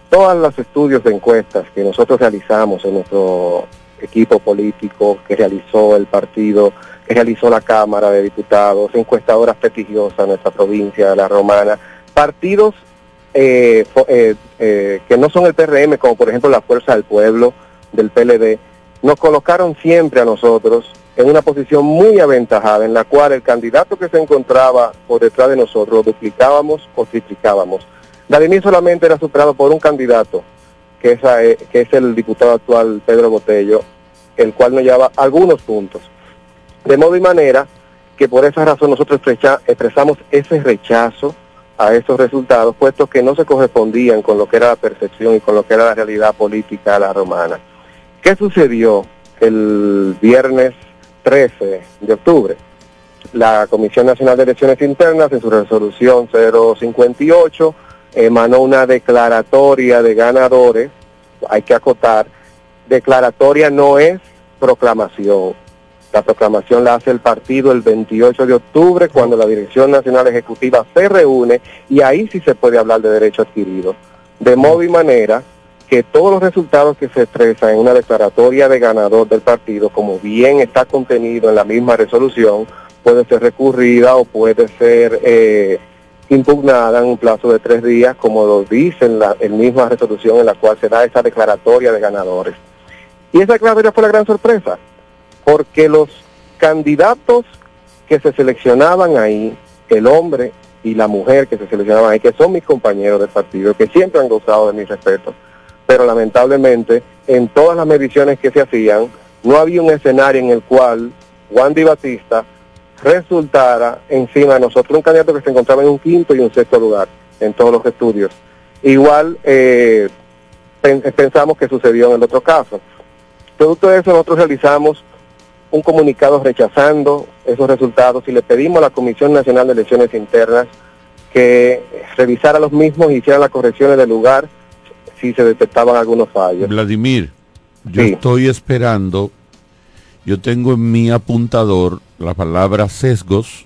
Todos los estudios de encuestas que nosotros realizamos en nuestro equipo político, que realizó el partido, que realizó la Cámara de Diputados, encuestadoras prestigiosas en nuestra provincia de la Romana, partidos eh, eh, eh, que no son el PRM, como por ejemplo la Fuerza del Pueblo del PLD, nos colocaron siempre a nosotros en una posición muy aventajada, en la cual el candidato que se encontraba por detrás de nosotros lo duplicábamos o triplicábamos. Vladimir solamente era superado por un candidato, que es, eh, que es el diputado actual Pedro Botello, el cual nos llevaba algunos puntos. De modo y manera que por esa razón nosotros expresa- expresamos ese rechazo a esos resultados, puesto que no se correspondían con lo que era la percepción y con lo que era la realidad política la romana. ¿Qué sucedió el viernes 13 de octubre? La Comisión Nacional de Elecciones Internas, en su resolución 058, emanó una declaratoria de ganadores, hay que acotar, declaratoria no es proclamación. La proclamación la hace el partido el 28 de octubre cuando la Dirección Nacional Ejecutiva se reúne y ahí sí se puede hablar de derecho adquirido. De modo y manera que todos los resultados que se expresan en una declaratoria de ganador del partido, como bien está contenido en la misma resolución, puede ser recurrida o puede ser eh, impugnada en un plazo de tres días, como lo dice en la misma resolución en la cual se da esa declaratoria de ganadores. Y esa declaratoria fue la gran sorpresa, porque los candidatos que se seleccionaban ahí, el hombre y la mujer que se seleccionaban ahí, que son mis compañeros del partido, que siempre han gozado de mi respeto, pero lamentablemente en todas las mediciones que se hacían, no había un escenario en el cual Wandy Batista resultara encima de nosotros un candidato que se encontraba en un quinto y un sexto lugar en todos los estudios. Igual eh, pen- pensamos que sucedió en el otro caso. Producto de eso nosotros realizamos un comunicado rechazando esos resultados y le pedimos a la Comisión Nacional de Elecciones Internas que revisara los mismos y hiciera las correcciones del lugar si se detectaban algunos fallos. Vladimir, yo Sí. estoy esperando, yo tengo en mi apuntador la palabra sesgos,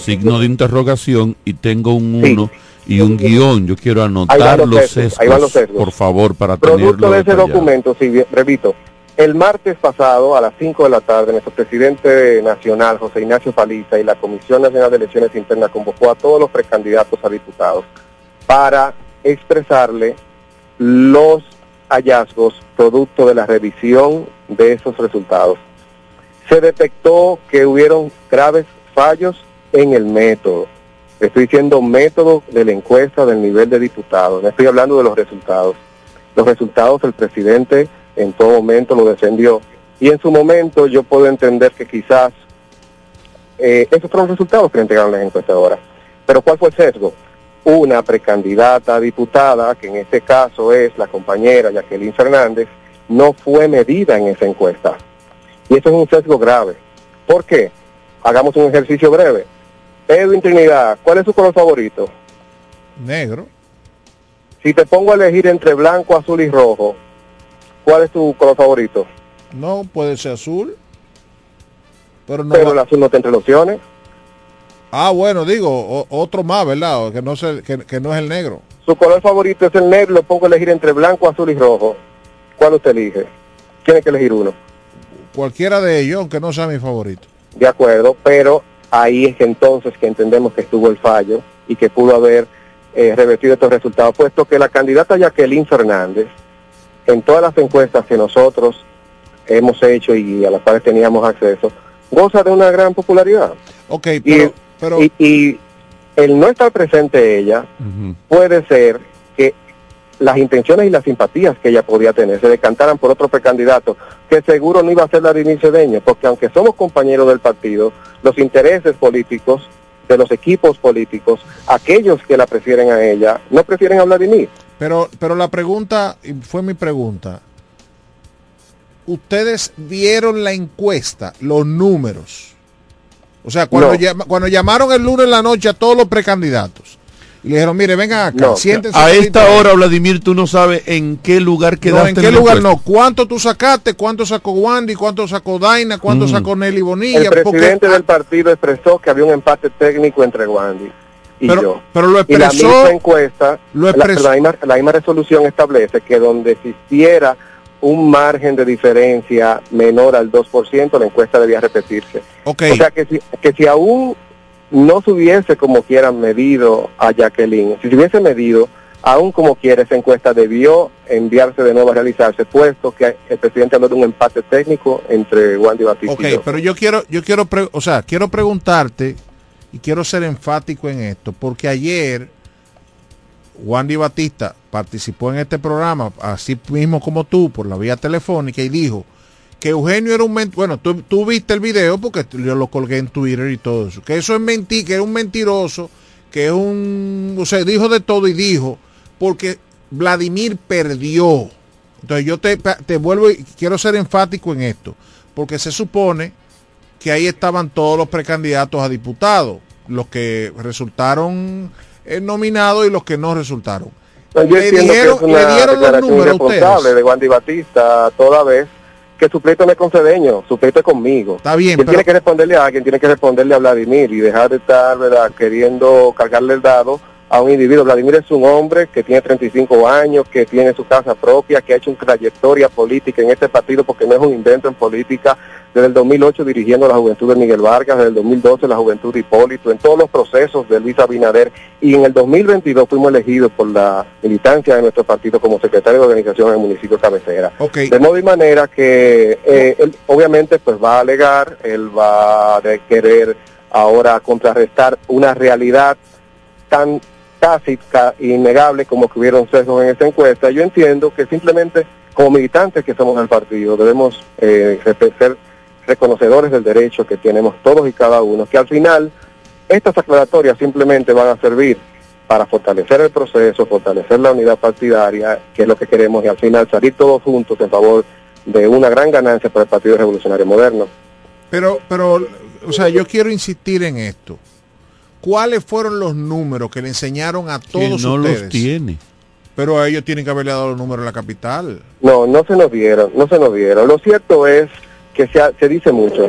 signo de interrogación y tengo un Sí. 1 y un guion. Yo quiero anotar los los sesgos, los por favor, para Producto tenerlo de ese detallado. documento, sí, repito, el martes pasado a las 5 de la tarde, nuestro presidente nacional, José Ignacio Paliza, y la Comisión Nacional de Elecciones Internas convocó a todos los precandidatos a diputados para expresarle los hallazgos producto de la revisión de esos resultados. Se detectó que hubieron graves fallos en el método. Estoy diciendo método de la encuesta del nivel de diputados, estoy hablando de los resultados. Los resultados el presidente en todo momento lo defendió. Y en su momento yo puedo entender que quizás eh, esos fueron los resultados que le entregaron las encuestadoras. Pero ¿cuál fue el sesgo? Una precandidata a diputada, que en este caso es la compañera Jacqueline Fernández, no fue medida en esa encuesta. Y eso es un sesgo grave. ¿Por qué? Hagamos un ejercicio breve. Edwin Trinidad, ¿cuál es su color favorito? Negro. Si te pongo a elegir entre blanco, azul y rojo, ¿cuál es tu color favorito? No, puede ser azul. Pero no. Pero el azul no está entre opciones. Ah, bueno, digo, o- otro más, ¿verdad? Que no, se, que, que no es el negro. Su color favorito es el negro, lo pongo a elegir entre blanco, azul y rojo. ¿Cuál usted elige? Tiene que elegir uno. Cualquiera de ellos, aunque no sea mi favorito. De acuerdo, pero ahí es que entonces que entendemos que estuvo el fallo y que pudo haber eh, revertido estos resultados, puesto que la candidata Jacqueline Fernández, en todas las encuestas que nosotros hemos hecho y a las cuales teníamos acceso, goza de una gran popularidad. Ok, y, pero... y, y el no estar presente ella puede ser que las intenciones y las simpatías que ella podía tener se decantaran por otro precandidato, que seguro no iba a ser Vladimir Cedeño, porque aunque somos compañeros del partido, los intereses políticos de los equipos políticos, aquellos que la prefieren a ella, no prefieren a Vladimir. Pero, pero la pregunta, y fue mi pregunta, ¿ustedes vieron la encuesta, los números? O sea, cuando, No. llama- cuando llamaron el lunes en la noche a todos los precandidatos y le dijeron, mire, vengan acá, siéntense. A esta ratito". hora, Vladimir, tú no sabes en qué lugar No, quedaste. ¿en qué lugar encuesta. no? ¿Cuánto tú sacaste? ¿Cuánto sacó Wandy? ¿Cuánto sacó Daina? ¿Cuánto Mm. sacó Nelly El Bonilla? presidente del partido expresó que había un empate técnico entre Wandy y Pero- yo. pero lo y la expresó- misma encuesta, lo la- expresó- la, misma, la misma resolución establece que donde existiera un margen de diferencia menor al 2%, la encuesta debía repetirse. Ok. O sea que si, que si aún no se hubiese como quiera medido a Jacqueline, si se hubiese medido, aún como quiera esa encuesta debió enviarse de nuevo a realizarse, puesto que el presidente habló de un empate técnico entre Wandy Batista Ok, y yo. pero yo quiero, yo quiero, pre- o sea, quiero preguntarte y quiero ser enfático en esto, porque ayer Wandy Batista participó en este programa, así mismo como tú, por la vía telefónica, y dijo que Eugenio era un ment bueno, tú, tú viste el video porque yo lo colgué en Twitter y todo eso, que eso es mentir, que es un mentiroso, que es un, o sea, dijo de todo y dijo, porque Vladimir perdió. Entonces yo te, te vuelvo y quiero ser enfático en esto, porque se supone que ahí estaban todos los precandidatos a diputados, los que resultaron eh, nominados y los que no resultaron. Yo le entiendo dieron, que es le una dieron los declaración números irresponsable ustedes. de Wandy Batista toda vez que su pleito no es con Cedeño, su pleito es conmigo. Está bien, Quien pero- tiene que responderle a alguien, tiene que responderle a Vladimir y dejar de estar ¿verdad? queriendo cargarle el dado a un individuo. Vladimir es un hombre que tiene 35 años, que tiene su casa propia, que ha hecho una trayectoria política en este partido porque no es un invento en política. Desde el 2008 dirigiendo la juventud de Miguel Vargas, desde el 2012 la juventud de Hipólito, en todos los procesos de Luis Abinader y en el 2022 fuimos elegidos por la militancia de nuestro partido como secretario de organización en el municipio cabecera. De modo y manera que eh, él obviamente pues va a alegar, él va a querer ahora contrarrestar una realidad tan e innegable como que hubieron sesgos en esta encuesta. Yo entiendo que simplemente como militantes que somos del partido debemos eh, ser reconocedores del derecho que tenemos todos y cada uno, que al final estas aclaratorias simplemente van a servir para fortalecer el proceso, fortalecer la unidad partidaria, que es lo que queremos, y al final salir todos juntos en favor de una gran ganancia para el Partido Revolucionario Moderno. Pero, pero, o sea, yo quiero insistir en esto. ¿Cuáles fueron los números que le enseñaron a Que todos no ustedes? los tiene. Pero a ellos tienen que haberle dado los números a la capital. No, no se nos dieron, no se nos dieron. Lo cierto es que se, ha- se dice mucho.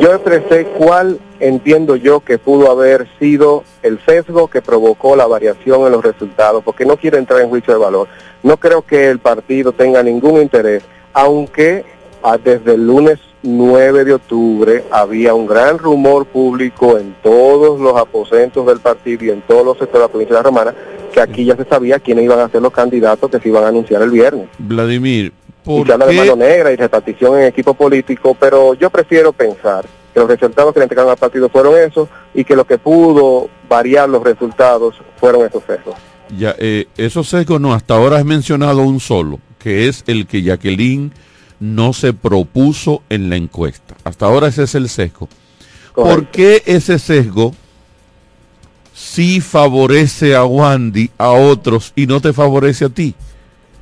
Yo expresé cuál entiendo yo que pudo haber sido el sesgo que provocó la variación en los resultados, porque no quiero entrar en juicio de valor. No creo que el partido tenga ningún interés, aunque ah, desde el lunes 9 de octubre había un gran rumor público en todos los aposentos del partido y en todos los sectores de la provincia de la Romana, que aquí ya se sabía quiénes iban a ser los candidatos que se iban a anunciar el viernes Vladimir, y ¿por se habla de mano negra y repartición en equipo político, pero yo prefiero pensar que los resultados que le entregaron al partido fueron esos y que lo que pudo variar los resultados fueron esos sesgos. Ya, eh, esos sesgos no, hasta ahora has mencionado un solo, que es el que Jacqueline no se propuso en la encuesta. Hasta ahora ese es el sesgo. ¿Por qué ese sesgo sí favorece a Wandy, a otros, y no te favorece a ti?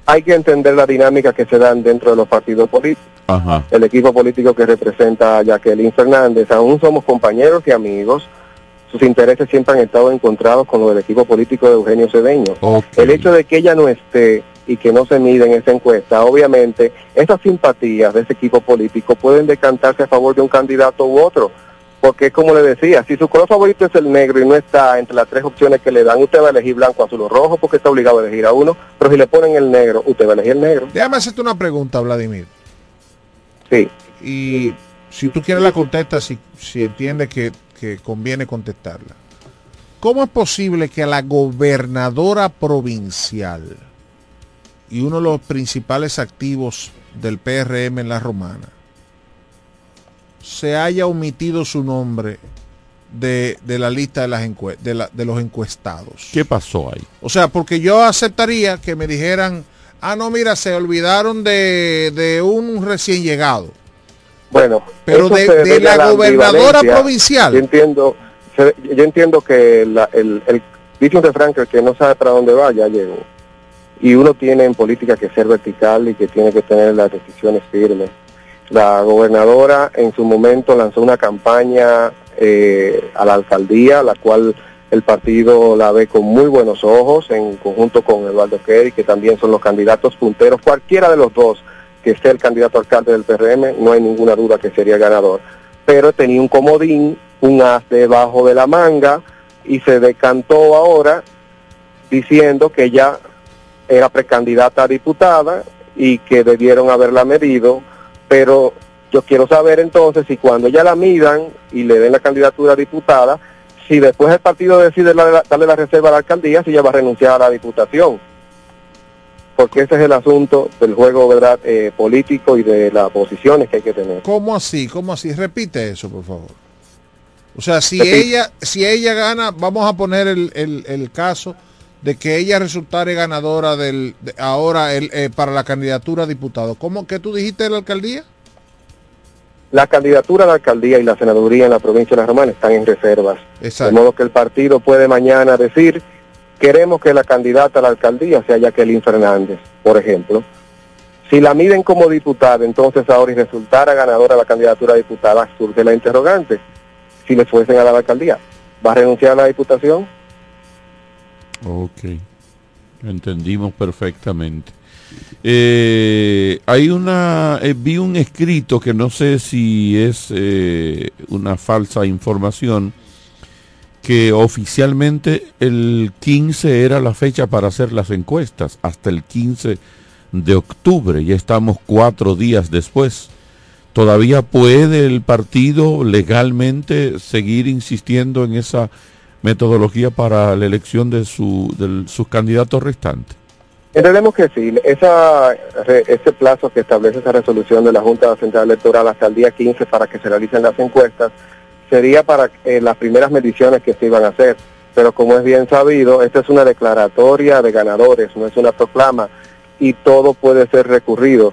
Hay que entender la dinámica que se dan dentro de los partidos políticos. Ajá. El equipo político que representa a Jacqueline Fernández, aún somos compañeros y amigos, sus intereses siempre han estado encontrados con los del equipo político de Eugenio Cedeño. El hecho de que ella no esté y que no se mide en esa encuesta, obviamente esas simpatías de ese equipo político pueden decantarse a favor de un candidato u otro. Porque es como le decía, si su color favorito es el negro y no está entre las tres opciones que le dan, usted va a elegir blanco, azul o rojo porque está obligado a elegir a uno, pero si le ponen el negro, usted va a elegir el negro. Déjame hacerte una pregunta, Vladimir. Sí. Y si tú quieres la contestas, si, si entiendes que, que conviene contestarla. ¿Cómo es posible que la gobernadora provincial y uno de los principales activos del PRM en la Romana se haya omitido su nombre de, de la lista de, las encue- de, la- de los encuestados? ¿Qué pasó ahí? O sea, porque yo aceptaría que me dijeran, ah, no, mira, se olvidaron de, de un recién llegado. Bueno, Pero de- de la gobernadora provincial. Yo entiendo, yo entiendo que la- el, el dice un refrán que el que no sabe para dónde va ya llegó. Y uno tiene en política que ser vertical y que tiene que tener las decisiones firmes. La gobernadora en su momento lanzó una campaña eh, a la alcaldía, la cual el partido la ve con muy buenos ojos, en conjunto con Eduardo Kerry, que también son los candidatos punteros. Cualquiera de los dos que sea el candidato alcalde del PRM, no hay ninguna duda que sería ganador. Pero tenía un comodín, un as debajo de la manga, y se decantó ahora diciendo que ella era precandidata a diputada y que debieron haberla medido, pero yo quiero saber entonces si cuando ella la midan y le den la candidatura a diputada, si después el partido decide la- darle la reserva a la alcaldía, si ella va a renunciar a la diputación. Porque ese es el asunto del juego verdad eh, político y de las posiciones que hay que tener. ¿Cómo así? ¿Cómo así? Repite eso, por favor. O sea, si Repite. ella, si ella gana, vamos a poner el, el- el caso de que ella resultare ganadora del de- ahora el, eh, para la candidatura a diputado. ¿Cómo que tú dijiste de la alcaldía? La candidatura a la alcaldía y la senaduría en la provincia de La Romana están en reservas. Exacto. De modo que el partido puede mañana decir, queremos que la candidata a la alcaldía sea Jacqueline Fernández, por ejemplo. Si la miden como diputada, entonces ahora y resultara ganadora la candidatura a diputada, surge la interrogante. Si le fuesen a la alcaldía, ¿va a renunciar a la diputación? Ok, entendimos perfectamente. Eh, hay una, eh, vi un escrito que no sé si es eh, una falsa información, que oficialmente el 15 era la fecha para hacer las encuestas, hasta el 15 de octubre, ya estamos cuatro días después. ¿Todavía puede el partido legalmente seguir insistiendo en esa metodología para la elección de, su, de sus candidatos restantes? Entendemos que sí, esa, ese plazo que establece esa resolución de la Junta Central Electoral hasta el día 15 para que se realicen las encuestas sería para eh, las primeras mediciones que se iban a hacer. Pero como es bien sabido, esta es una declaratoria de ganadores, no es una proclama y todo puede ser recurrido.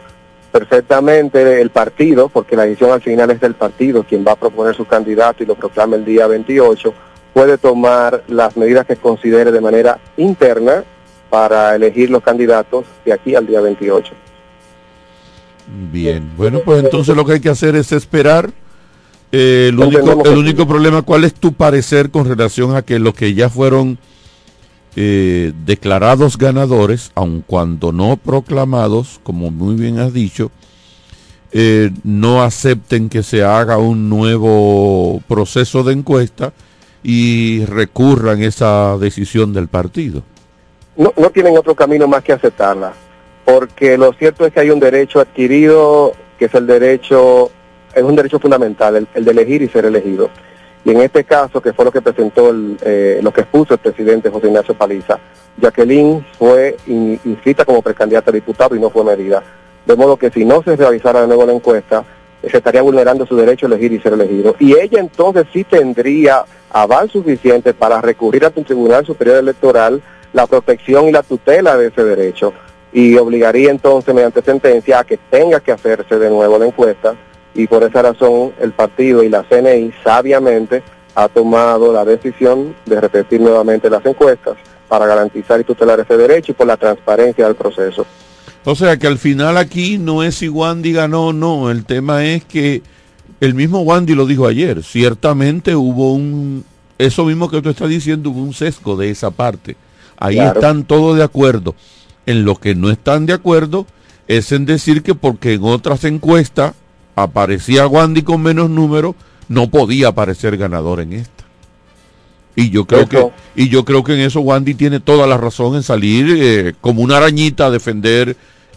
Perfectamente el partido, porque la decisión al final es del partido, quien va a proponer su candidato y lo proclama el día 28, puede tomar las medidas que considere de manera interna para elegir los candidatos de aquí al día 28. Bien, bueno, pues entonces lo que hay que hacer es esperar. Eh, el, único, el único problema, ¿cuál es tu parecer con relación a que los que ya fueron eh, declarados ganadores, aun cuando no proclamados, como muy bien has dicho, eh, no acepten que se haga un nuevo proceso de encuesta y recurran esa decisión del partido. no, no tienen otro camino más que aceptarla, porque lo cierto es que hay un derecho adquirido, que es el derecho, es un derecho fundamental, el, el de elegir y ser elegido. Y en este caso, que fue lo que presentó, el, eh, lo que expuso el presidente José Ignacio Paliza, Jacqueline fue in- inscrita como precandidata a diputado y no fue medida. De modo que si no se realizara de nuevo la encuesta, se estaría vulnerando su derecho a elegir y ser elegido. Y ella entonces sí tendría aval suficiente para recurrir ante un Tribunal Superior Electoral la protección y la tutela de ese derecho. Y obligaría entonces, mediante sentencia, a que tenga que hacerse de nuevo la encuesta. Y por esa razón, el partido y la CNI sabiamente ha tomado la decisión de repetir nuevamente las encuestas para garantizar y tutelar ese derecho y por la transparencia del proceso. O sea que al final aquí no es si Wandy ganó o no, el tema es que el mismo Wandy lo dijo ayer, ciertamente hubo un, eso mismo que tú estás diciendo, hubo un sesgo de esa parte. Ahí Claro. están todos de acuerdo. En lo que no están de acuerdo es en decir que porque en otras encuestas aparecía Wandy con menos números, no podía aparecer ganador en esta. Y yo creo Eso. que y yo creo que en eso Wandy tiene toda la razón en salir eh, como una arañita a defender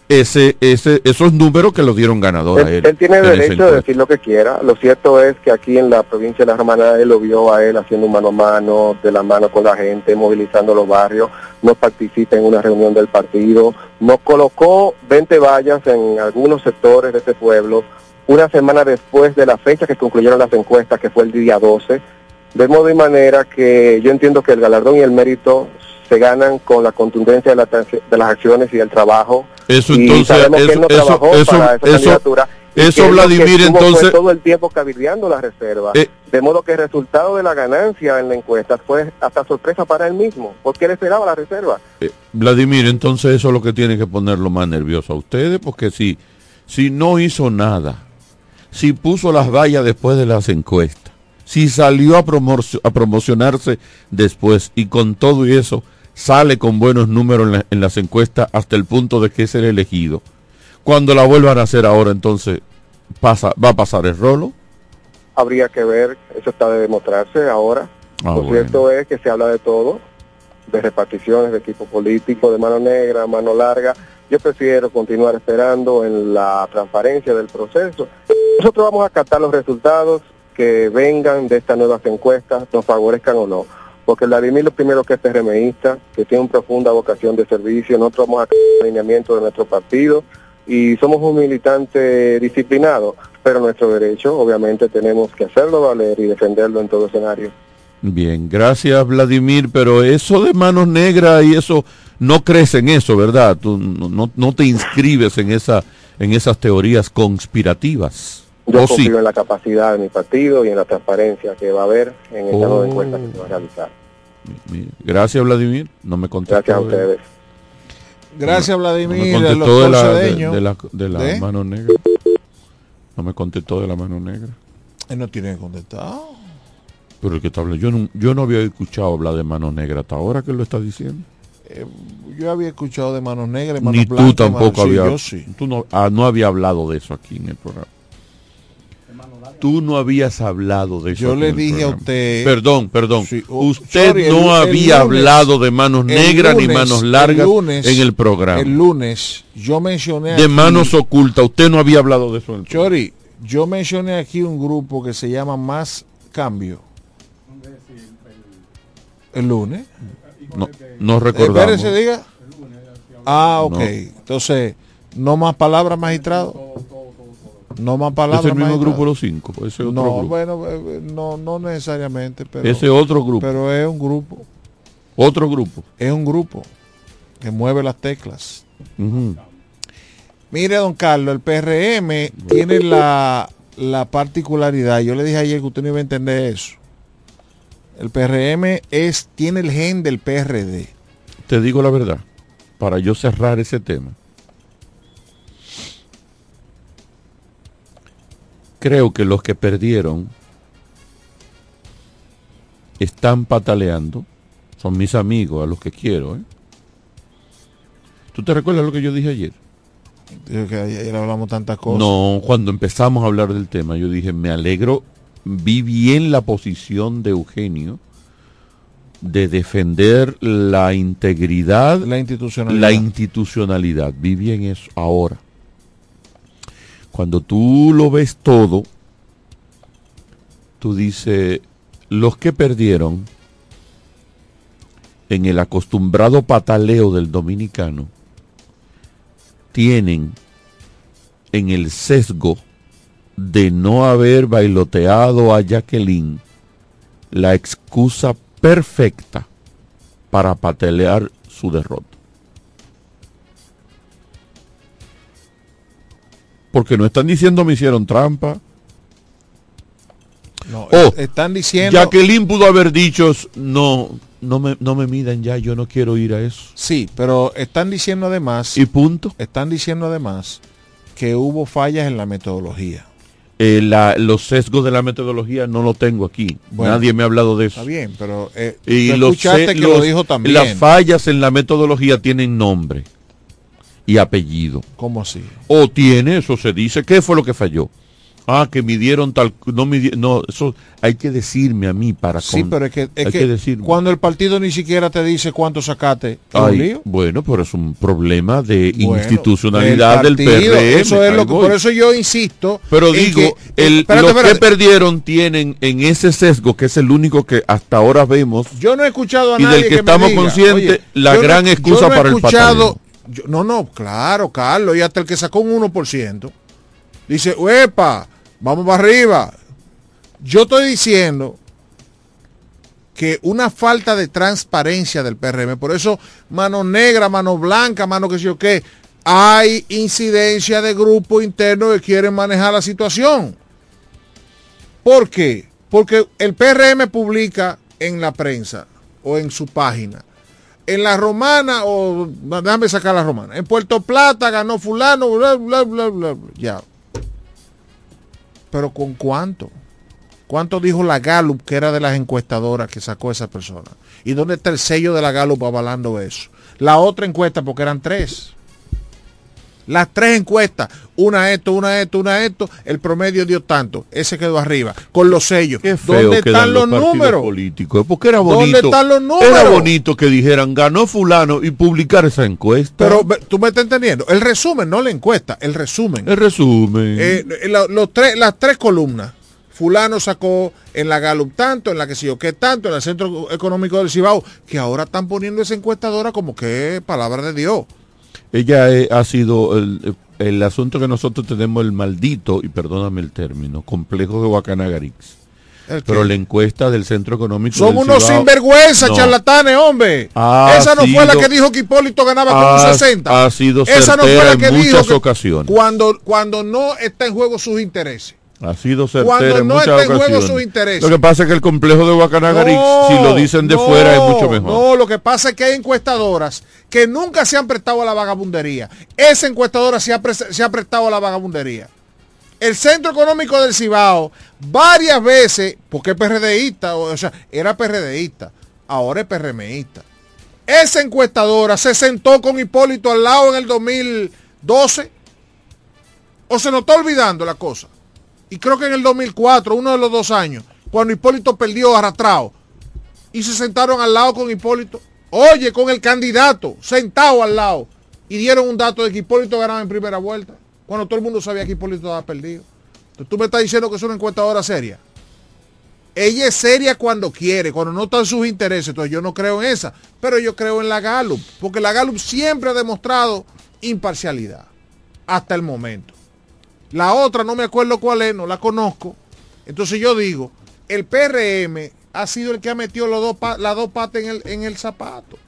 ese ese esos números que lo dieron ganador a Él, tiene derecho de decir lo que quiera. Lo cierto es que aquí en la provincia de la Romana él lo vio a él haciendo mano a mano, de la mano con la gente, movilizando los barrios, no participa en una reunión del partido, nos colocó 20 vallas en algunos sectores de este pueblo una semana después de la fecha que concluyeron las encuestas, que fue el día 12, de modo y manera que yo entiendo que el galardón y el mérito se ganan con la contundencia de, la de las acciones y del trabajo. Eso Y entonces, sabemos que eso, él no eso, trabajó eso, para esa eso, candidatura, y eso, que que Vladimir, entonces, todo el tiempo cabildeando la reserva. Eh. de modo que el resultado de la ganancia en la encuesta fue hasta sorpresa para él mismo, porque él esperaba la reserva. eh, Vladimir, entonces eso es lo que tiene que ponerlo más nervioso a ustedes, porque si, si no hizo nada, si puso las vallas después de las encuestas, si salió a, promocio- a promocionarse después y con todo y eso sale con buenos números en, la- en las encuestas hasta el punto de que es el elegido, cuando la vuelvan a hacer ahora entonces pasa, va a pasar el rolo. Habría que ver, eso está de demostrarse ahora. Ah, Lo bueno. cierto es que se habla de todo, de reparticiones de equipo político, de mano negra, mano larga. Yo prefiero continuar esperando en la transparencia del proceso. Nosotros vamos a acatar los resultados que vengan de estas nuevas encuestas, nos favorezcan o no. Porque Vladimir lo primero que es PRMista, que tiene una profunda vocación de servicio, nosotros vamos a alineamiento de nuestro partido y somos un militante disciplinado, pero nuestro derecho obviamente tenemos que hacerlo valer y defenderlo en todo escenario. Bien, gracias Vladimir, pero eso de manos negras y eso no crees en eso, ¿verdad? Tú no- no te inscribes en esa en esas teorías conspirativas. Yo ¿O sí? confío en la capacidad de mi partido y en la transparencia que va a haber en esta Oh. nueva encuesta que se va a realizar. Gracias Vladimir, no me contestó. Gracias a de- ustedes. Gracias, no me Vladimir, contestó el de la, de, de la, de la ¿De? mano negra. No me contestó de la mano negra. Él no tiene que contestar. Pero el que está hablando, yo no, yo no había escuchado hablar de mano negra hasta ahora que lo está diciendo. Eh, yo había escuchado de manos negras, manos Ni tú tampoco manos- sí, había. yo sí. Tú no, ah, no había hablado de eso aquí en el programa. Tú no habías hablado de eso. Yo le dije a usted- Perdón, perdón. Sí, oh, Usted sorry, no el había lunes- hablado de manos negras ni manos el largas lunes- en el programa. El lunes yo mencioné de aquí- manos ocultas. Usted no había hablado de eso en. Chori, yo mencioné aquí un grupo que se llama Más Cambio. El lunes. No, no recordamos. Espérese, diga. Ah, ok. No. Entonces, no más palabras, magistrado. No más palabras. ¿Es el mismo grupo Los Cinco? Ese otro no, grupo. bueno, eh, no, no necesariamente, pero. Ese otro grupo. Pero es un grupo. Otro grupo. Es un grupo que mueve las teclas. Mire, don Carlos, el PRM tiene la, la particularidad. Yo le dije ayer que usted no iba a entender eso. El PRM es, tiene el gen del PRD. Te digo la verdad, para yo cerrar ese tema. Creo que los que perdieron están pataleando. Son mis amigos, a los que quiero. ¿eh? ¿Tú te recuerdas lo que yo dije ayer? Que ayer hablamos tantas cosas. No, cuando empezamos a hablar del tema, yo dije, me alegro, vi bien la posición de Eugenio de defender la integridad, La institucionalidad. la institucionalidad. Vi bien eso ahora. Cuando tú lo ves todo, tú dices, los que perdieron en el acostumbrado pataleo del dominicano, tienen en el sesgo de no haber bailoteado a Jacqueline la excusa perfecta para patalear su derrota. Porque no están diciendo me hicieron trampa. No, Oh, están diciendo. Jacqueline pudo haber dicho, no, no me, no me midan ya, yo no quiero ir a eso. Sí, pero están diciendo además. Y punto. Están diciendo además que hubo fallas en la metodología. Eh, la- los sesgos de la metodología no lo tengo aquí. Bueno, Nadie me ha hablado de eso. Está bien, pero eh, Y los escuchaste que los- lo dijo también. Las fallas en la metodología tienen nombre y apellido. ¿Cómo así? O tiene, eso se dice, ¿qué fue lo que falló? Ah, que midieron tal, no midi- no, eso hay que decirme a mí para Sí, con- pero es que, es hay que que decirme. cuando el partido ni siquiera te dice cuánto sacaste, ¿es un Ay, lío? bueno, pero es un problema de Bueno, institucionalidad del, partido, PRM. Eso es lo que, por eso yo insisto. Pero digo, que- el, espérate, los espérate. que perdieron tienen en ese sesgo, que es el único que hasta ahora vemos, Yo no he escuchado a y nadie del que me estamos conscientes, la no- gran excusa no para el escuchado- No, no, claro, Carlos, y hasta el que sacó un 1%. Dice, ¡epa! Vamos para arriba. Yo estoy diciendo que una falta de transparencia del PRM, por eso mano negra, mano blanca, mano que sé yo qué, hay incidencia de grupos internos que quieren manejar la situación. ¿Por qué? Porque el PRM publica en la prensa o en su página. En la romana, o déjame sacar la romana. En Puerto Plata ganó fulano, bla, bla, bla, bla. Ya. Pero ¿con cuánto? ¿Cuánto dijo la Gallup, que era de las encuestadoras que sacó esa persona? ¿Y dónde está el sello de la Gallup avalando eso? La otra encuesta, porque eran tres. Las tres encuestas, una esto, una esto, una esto, el promedio dio tanto, ese quedó arriba, con los sellos. Feo ¿Dónde están los números? políticos. Porque era ¿Dónde bonito. están los números? Era bonito que dijeran ganó fulano y publicar esa encuesta. Pero tú me estás entendiendo, el resumen, no la encuesta, el resumen. el resumen. Eh, la- los tres, las tres columnas. Fulano sacó en la Gallup tanto, en la que sé yo qué tanto, en el Centro Económico del Cibao, que ahora están poniendo esa encuestadora como que palabra de Dios. Ella eh, ha sido el, el asunto que nosotros tenemos el maldito, y perdóname el término, complejo de Guacanagarix. ¿El Pero la encuesta del Centro Económico Son unos Cibao- sinvergüenzas, No. charlatanes, hombre. Ha Esa no fue la que dijo que Hipólito ganaba con un 60. ha sido Esa no fue la que en dijo muchas que ocasiones. Cuando, cuando no está en juego sus intereses. Ha sido certera Cuando en no muchas está en juego sus intereses. Lo que pasa es que el complejo de Guacanagarix, No, si lo dicen de no, fuera, es mucho mejor. No, lo que pasa es que hay encuestadoras que nunca se han prestado a la vagabundería. Esa encuestadora se ha, pre- se ha prestado a la vagabundería. El Centro Económico del Cibao, varias veces, porque es PRDista, o sea, era PRDista, ahora es PRMista. Esa encuestadora se sentó con Hipólito al lado en el 2012, o se nos está olvidando la cosa. Y creo que en el 2004, uno de los dos años, cuando Hipólito perdió arrastrado, y se sentaron al lado con Hipólito. Oye, con el candidato, sentado al lado. Y dieron un dato de que Hipólito ganaba en primera vuelta. Cuando todo el mundo sabía que Hipólito estaba perdido. Entonces, tú me estás diciendo que es una encuestadora seria. Ella es seria cuando quiere, cuando no están sus intereses. Entonces yo no creo en esa. Pero yo creo en la Gallup. Porque la Gallup siempre ha demostrado imparcialidad. Hasta el momento. La otra no me acuerdo cuál es, no la conozco. Entonces yo digo, el PRM ha sido el que ha metido los dos las dos patas en el, en el zapato.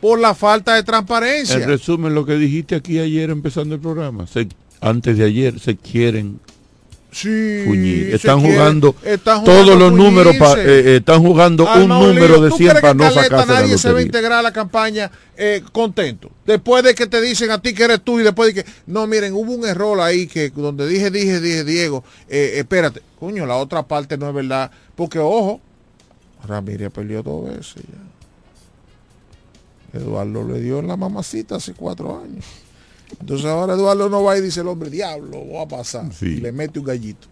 Por la falta de transparencia. En resumen, lo que dijiste aquí ayer empezando el programa, se- antes de ayer, se quieren Sí, fuñir. se Están jugando están jugando todos los números, pa- eh, eh, están jugando un número de ¿tú 100 crees para no sacarse la nadie se va a integrar a la campaña eh, contento. Después de que te dicen a ti que eres tú y después de que, no, miren, hubo un error ahí que donde dije, dije, dije, Diego, eh, espérate, coño, la otra parte no es verdad. Porque, ojo, Ramírez peleó dos veces ya. Eduardo le dio en la mamacita hace cuatro años. Entonces ahora Eduardo no va y dice el hombre, diablo, voy a pasar. Sí. Y le mete un gallito.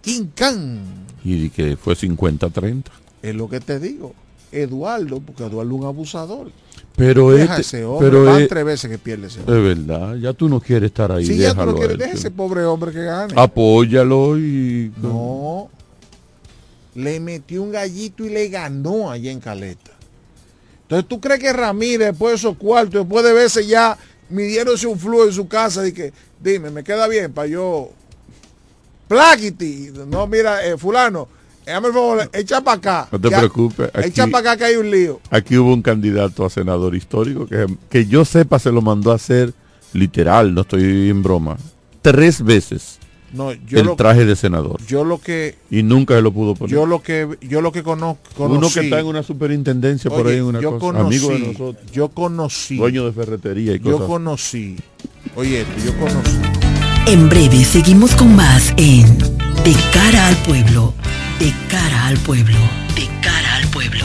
Quincán. Y que fue 50-30. Es lo que te digo. Eduardo, porque Eduardo es un abusador. Pero Deja este, ese hombre. pero es, tres veces que pierde ese es hombre. verdad, ya tú no quieres estar ahí, Si ya tú no quieres, deja sí. ese pobre hombre que gane. Apóyalo y... No. Le metió un gallito y le ganó allá en Caleta. Entonces, ¿tú crees que Ramírez, después de esos cuartos, después de veces ya midiéndose un flujo en su casa, y que, dime, me queda bien para yo. Plaquiti. No, mira, eh, fulano, el favor, echa para acá. No te preocupes, Echa aquí- para acá que hay un lío. Aquí hubo un candidato a senador histórico que, que yo sepa se lo mandó a hacer literal, no estoy en broma, tres veces No, yo el lo, traje de senador yo lo que y nunca se lo pudo poner. yo lo que yo lo que conozco Uno que está en una superintendencia por ahí en una yo cosa, amigo de nosotros, yo conocí dueño de ferretería y yo cosas. conocí oye esto, yo conocí En breve seguimos con más en De cara al pueblo. De cara al pueblo. De cara al pueblo.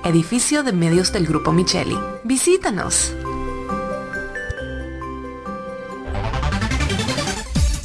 edificio de medios del Grupo Micheli. Visítanos.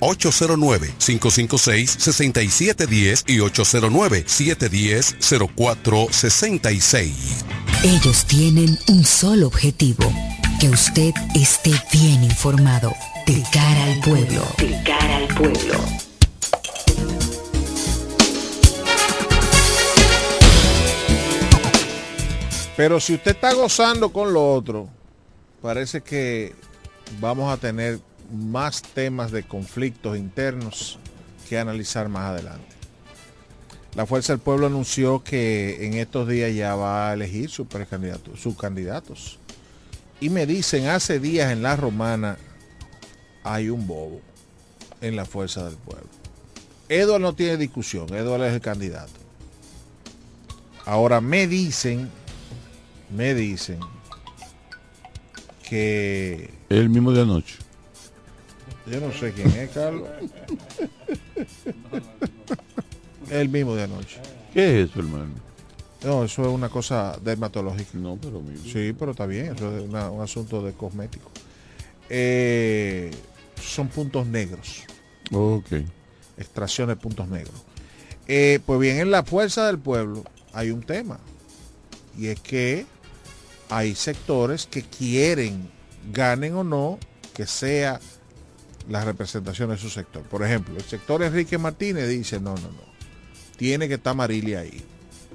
809-556-6710 y 809-710-0466. Ellos tienen un solo objetivo, que usted esté bien informado de cara al pueblo. De cara al pueblo. Pero si usted está gozando con lo otro, parece que vamos a tener más temas de conflictos internos que analizar más adelante. La Fuerza del Pueblo anunció que en estos días ya va a elegir sus precandidatos, sus candidatos. y me dicen hace días en la romana hay un bobo en la fuerza del pueblo. Edward no tiene discusión, Edward es el candidato. Ahora me dicen, me dicen que El mismo de anoche. Yo no sé quién es, Carlos. el mismo de anoche. ¿Qué es eso, hermano? No, eso es una cosa dermatológica. No, pero mismo. Sí, pero está bien, eso es una- un asunto de cosmético. Eh, son puntos negros, Ok. extracción de puntos negros. Eh, pues bien, en la fuerza del pueblo hay un tema, y es que hay sectores que quieren, ganen o no, que sea la representación de su sector. Por ejemplo, el sector Enrique Martínez dice, no, no, no, tiene que estar Marilia ahí,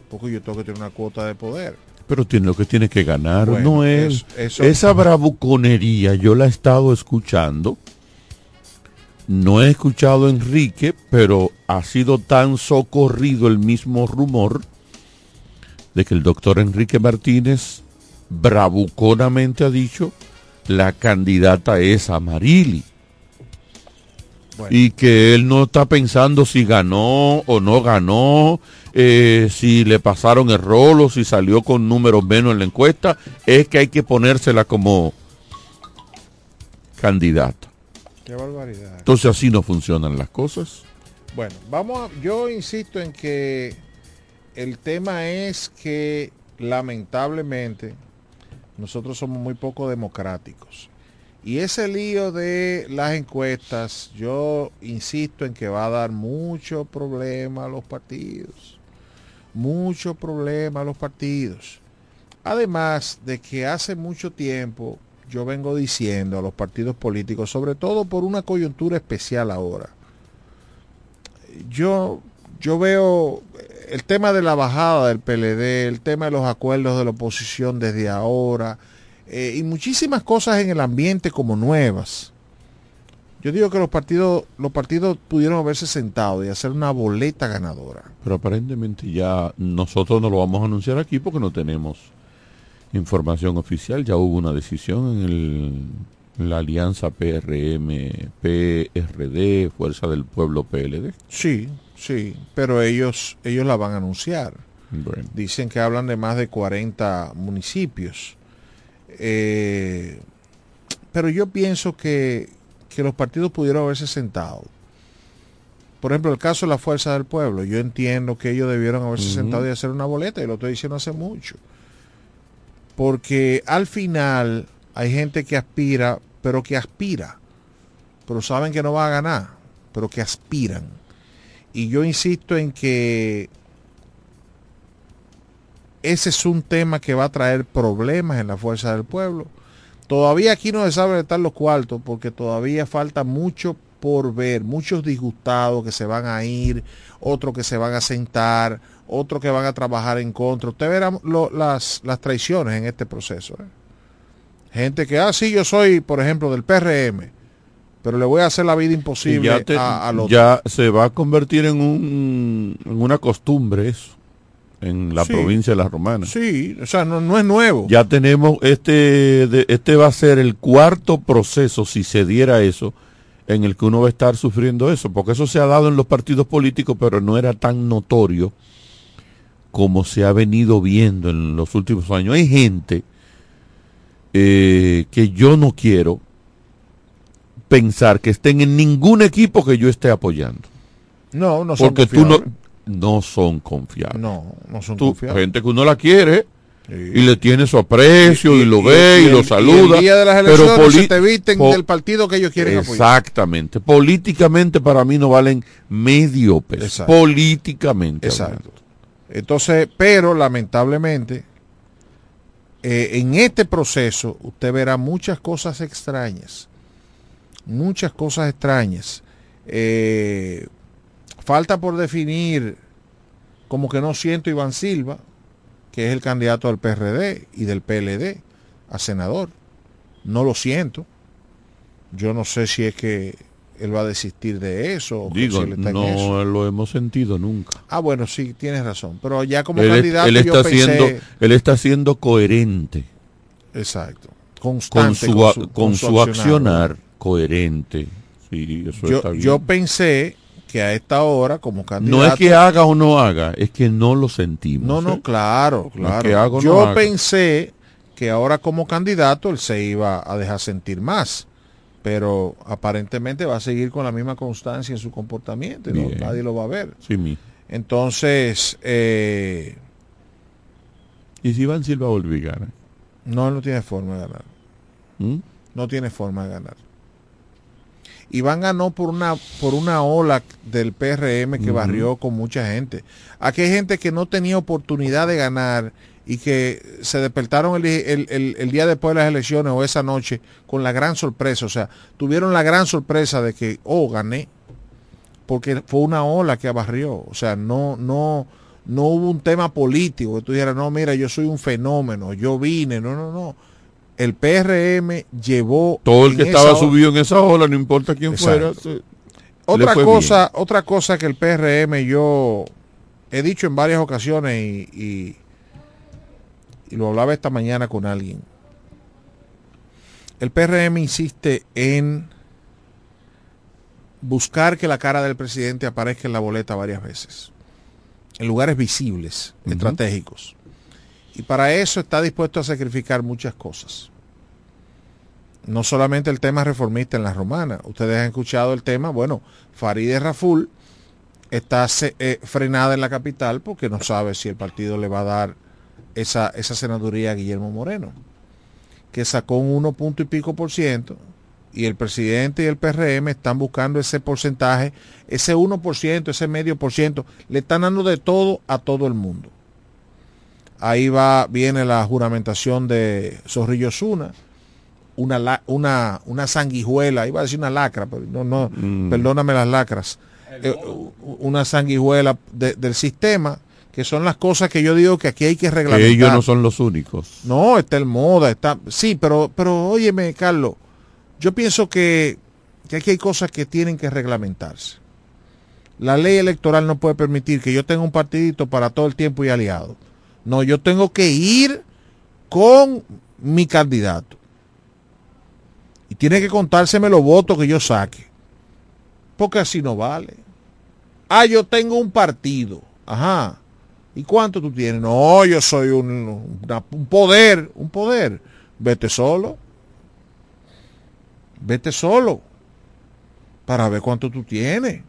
porque yo tengo que tener una cuota de poder. Pero tiene lo que tiene que ganar, Bueno, no es. eso- eso- Esa bravuconería yo la he estado escuchando. No he escuchado a Enrique, pero ha sido tan socorrido el mismo rumor de que el doctor Enrique Martínez bravuconamente ha dicho la candidata es Amarili. Y que él no está pensando si ganó o no ganó, eh, si le pasaron el rolo, si salió con números menos en la encuesta, es que hay que ponérsela como candidata. Qué barbaridad. Entonces así no funcionan las cosas. Bueno, vamos a, yo insisto en que el tema es que lamentablemente nosotros somos muy poco democráticos. Y ese lío de las encuestas, yo insisto en que va a dar mucho problema a los partidos. Mucho problema a los partidos. Además de que hace mucho tiempo yo vengo diciendo a los partidos políticos, sobre todo por una coyuntura especial ahora, yo, yo veo el tema de la bajada del PLD, el tema de los acuerdos de la oposición desde ahora, eh, y muchísimas cosas en el ambiente como nuevas. Yo digo que los partidos, los partidos pudieron haberse sentado y hacer una boleta ganadora. Pero aparentemente ya nosotros no lo vamos a anunciar aquí porque no tenemos información oficial. Ya hubo una decisión en, el- en la alianza PRM, PRD, Fuerza del Pueblo PLD. Sí, sí, pero ellos, ellos la van a anunciar. Bueno. Dicen que hablan de más de 40 municipios. Eh, pero yo pienso que, que los partidos pudieron haberse sentado. Por ejemplo, el caso de la Fuerza del Pueblo. Yo entiendo que ellos debieron haberse sentado y hacer una boleta, y lo estoy diciendo hace mucho. Porque al final hay gente que aspira, pero que aspira. Pero saben que no va a ganar, pero que aspiran. Y yo insisto en que ese es un tema que va a traer problemas en la fuerza del pueblo. Todavía aquí no se sabe están los cuartos porque todavía falta mucho por ver, muchos disgustados que se van a ir, otros que se van a sentar, otros que van a trabajar en contra. Usted verá lo- las, las traiciones en este proceso. ¿eh? Gente que, ah, sí, yo soy, por ejemplo, del PRM, pero le voy a hacer la vida imposible te- a, al otro. ya se va a convertir en, un, en una costumbre eso, en la Sí. provincia de La Romana. Sí, o sea, no, no es nuevo. Ya tenemos, este, de- este va a ser el cuarto proceso, si se diera eso, en el que uno va a estar sufriendo eso, porque eso se ha dado en los partidos políticos, pero no era tan notorio como se ha venido viendo en los últimos años. Hay gente eh, que yo no quiero pensar que estén en ningún equipo que yo esté apoyando. No, no son Porque tú no. No son confiables. No, no son Tú- confiables. gente que uno la quiere y le tiene su aprecio y, lo ve y, el- lo el saluda. día de las pero elecciones poli- se te visten del partido que ellos quieren apoyar. Exactamente. Políticamente para mí no valen medio peso. Exacto. Políticamente. Exacto. Entonces, pero lamentablemente, eh, en este proceso usted verá muchas cosas extrañas. Muchas cosas extrañas. Eh, falta por definir, como que no siento Iván Silva, que es el candidato del PRD y del PLD a senador. No lo siento. Yo no sé si es que él va a desistir de eso. Digo, si él está en eso. no lo hemos sentido nunca. Ah, bueno, sí, tienes razón. Pero ya como Él, candidato él está yo pensé... siendo, él está siendo coherente. Exacto. con constante su, a- con su accionar coherente. Sí, eso Yo, está bien. yo pensé que a esta hora, como candidato... no es que haga o no haga, es que no lo sentimos. No, no, ¿eh? claro, claro. que no Yo pensé que ahora como candidato él se iba a dejar sentir más, pero aparentemente va a seguir con la misma constancia en su comportamiento, y no- nadie lo va a ver. Sí, mi. Entonces, eh, ¿Y si Iván Silva gana? no, no tiene forma de ganar. ¿Mm? No tiene forma de ganar. Iván ganó por una, por una ola del PRM que barrió con mucha gente. Aquí hay gente que no tenía oportunidad de ganar y que se despertaron el, el- el- el día después de las elecciones o esa noche con la gran sorpresa. O sea, tuvieron la gran sorpresa de que, oh, gané. Porque fue una ola que barrió. O sea, no, no, no hubo un tema político que tú dijeras, no, mira, yo soy un fenómeno, yo vine. No, no, no. El PRM llevó Todo el que estaba ola- subido en esa ola, no importa quién Exacto. fuera. se- otra cosa, otra cosa que el PRM yo he dicho en varias ocasiones y, y- y lo hablaba esta mañana con alguien. El PRM insiste en buscar que la cara del presidente aparezca en la boleta varias veces, en lugares visibles, estratégicos. Y para eso está dispuesto a sacrificar muchas cosas. No solamente el tema reformista en la romana. Ustedes han escuchado el tema, bueno, Farideh Raful está eh, frenada en la capital porque no sabe si el partido le va a dar esa, esa senaduría a Guillermo Moreno, que sacó un 1 punto y pico por ciento y el presidente y el PRM están buscando ese porcentaje, ese 1%, ese medio por ciento, le están dando de todo a todo el mundo. Ahí va, viene la juramentación de Zorrillo Zuna, una, una, una sanguijuela, iba a decir una lacra, pero no, no, Mm. perdóname las lacras, Eh, una sanguijuela de- del sistema, que son las cosas que yo digo que aquí hay que Que reglamentar. ellos no son los únicos. No, está el moda, está, sí, pero, pero óyeme, Carlos, yo pienso que, que aquí hay cosas que tienen que reglamentarse. La ley electoral no puede permitir que yo tenga un partidito para todo el tiempo y aliado. No, yo tengo que ir con mi candidato. Y tiene que contárseme los votos que yo saque. Porque así no vale. Ah, yo tengo un partido. Ajá. ¿Y cuánto tú tienes? No, yo soy un, un poder, un poder. Vete solo. Vete solo. Para ver cuánto tú tienes.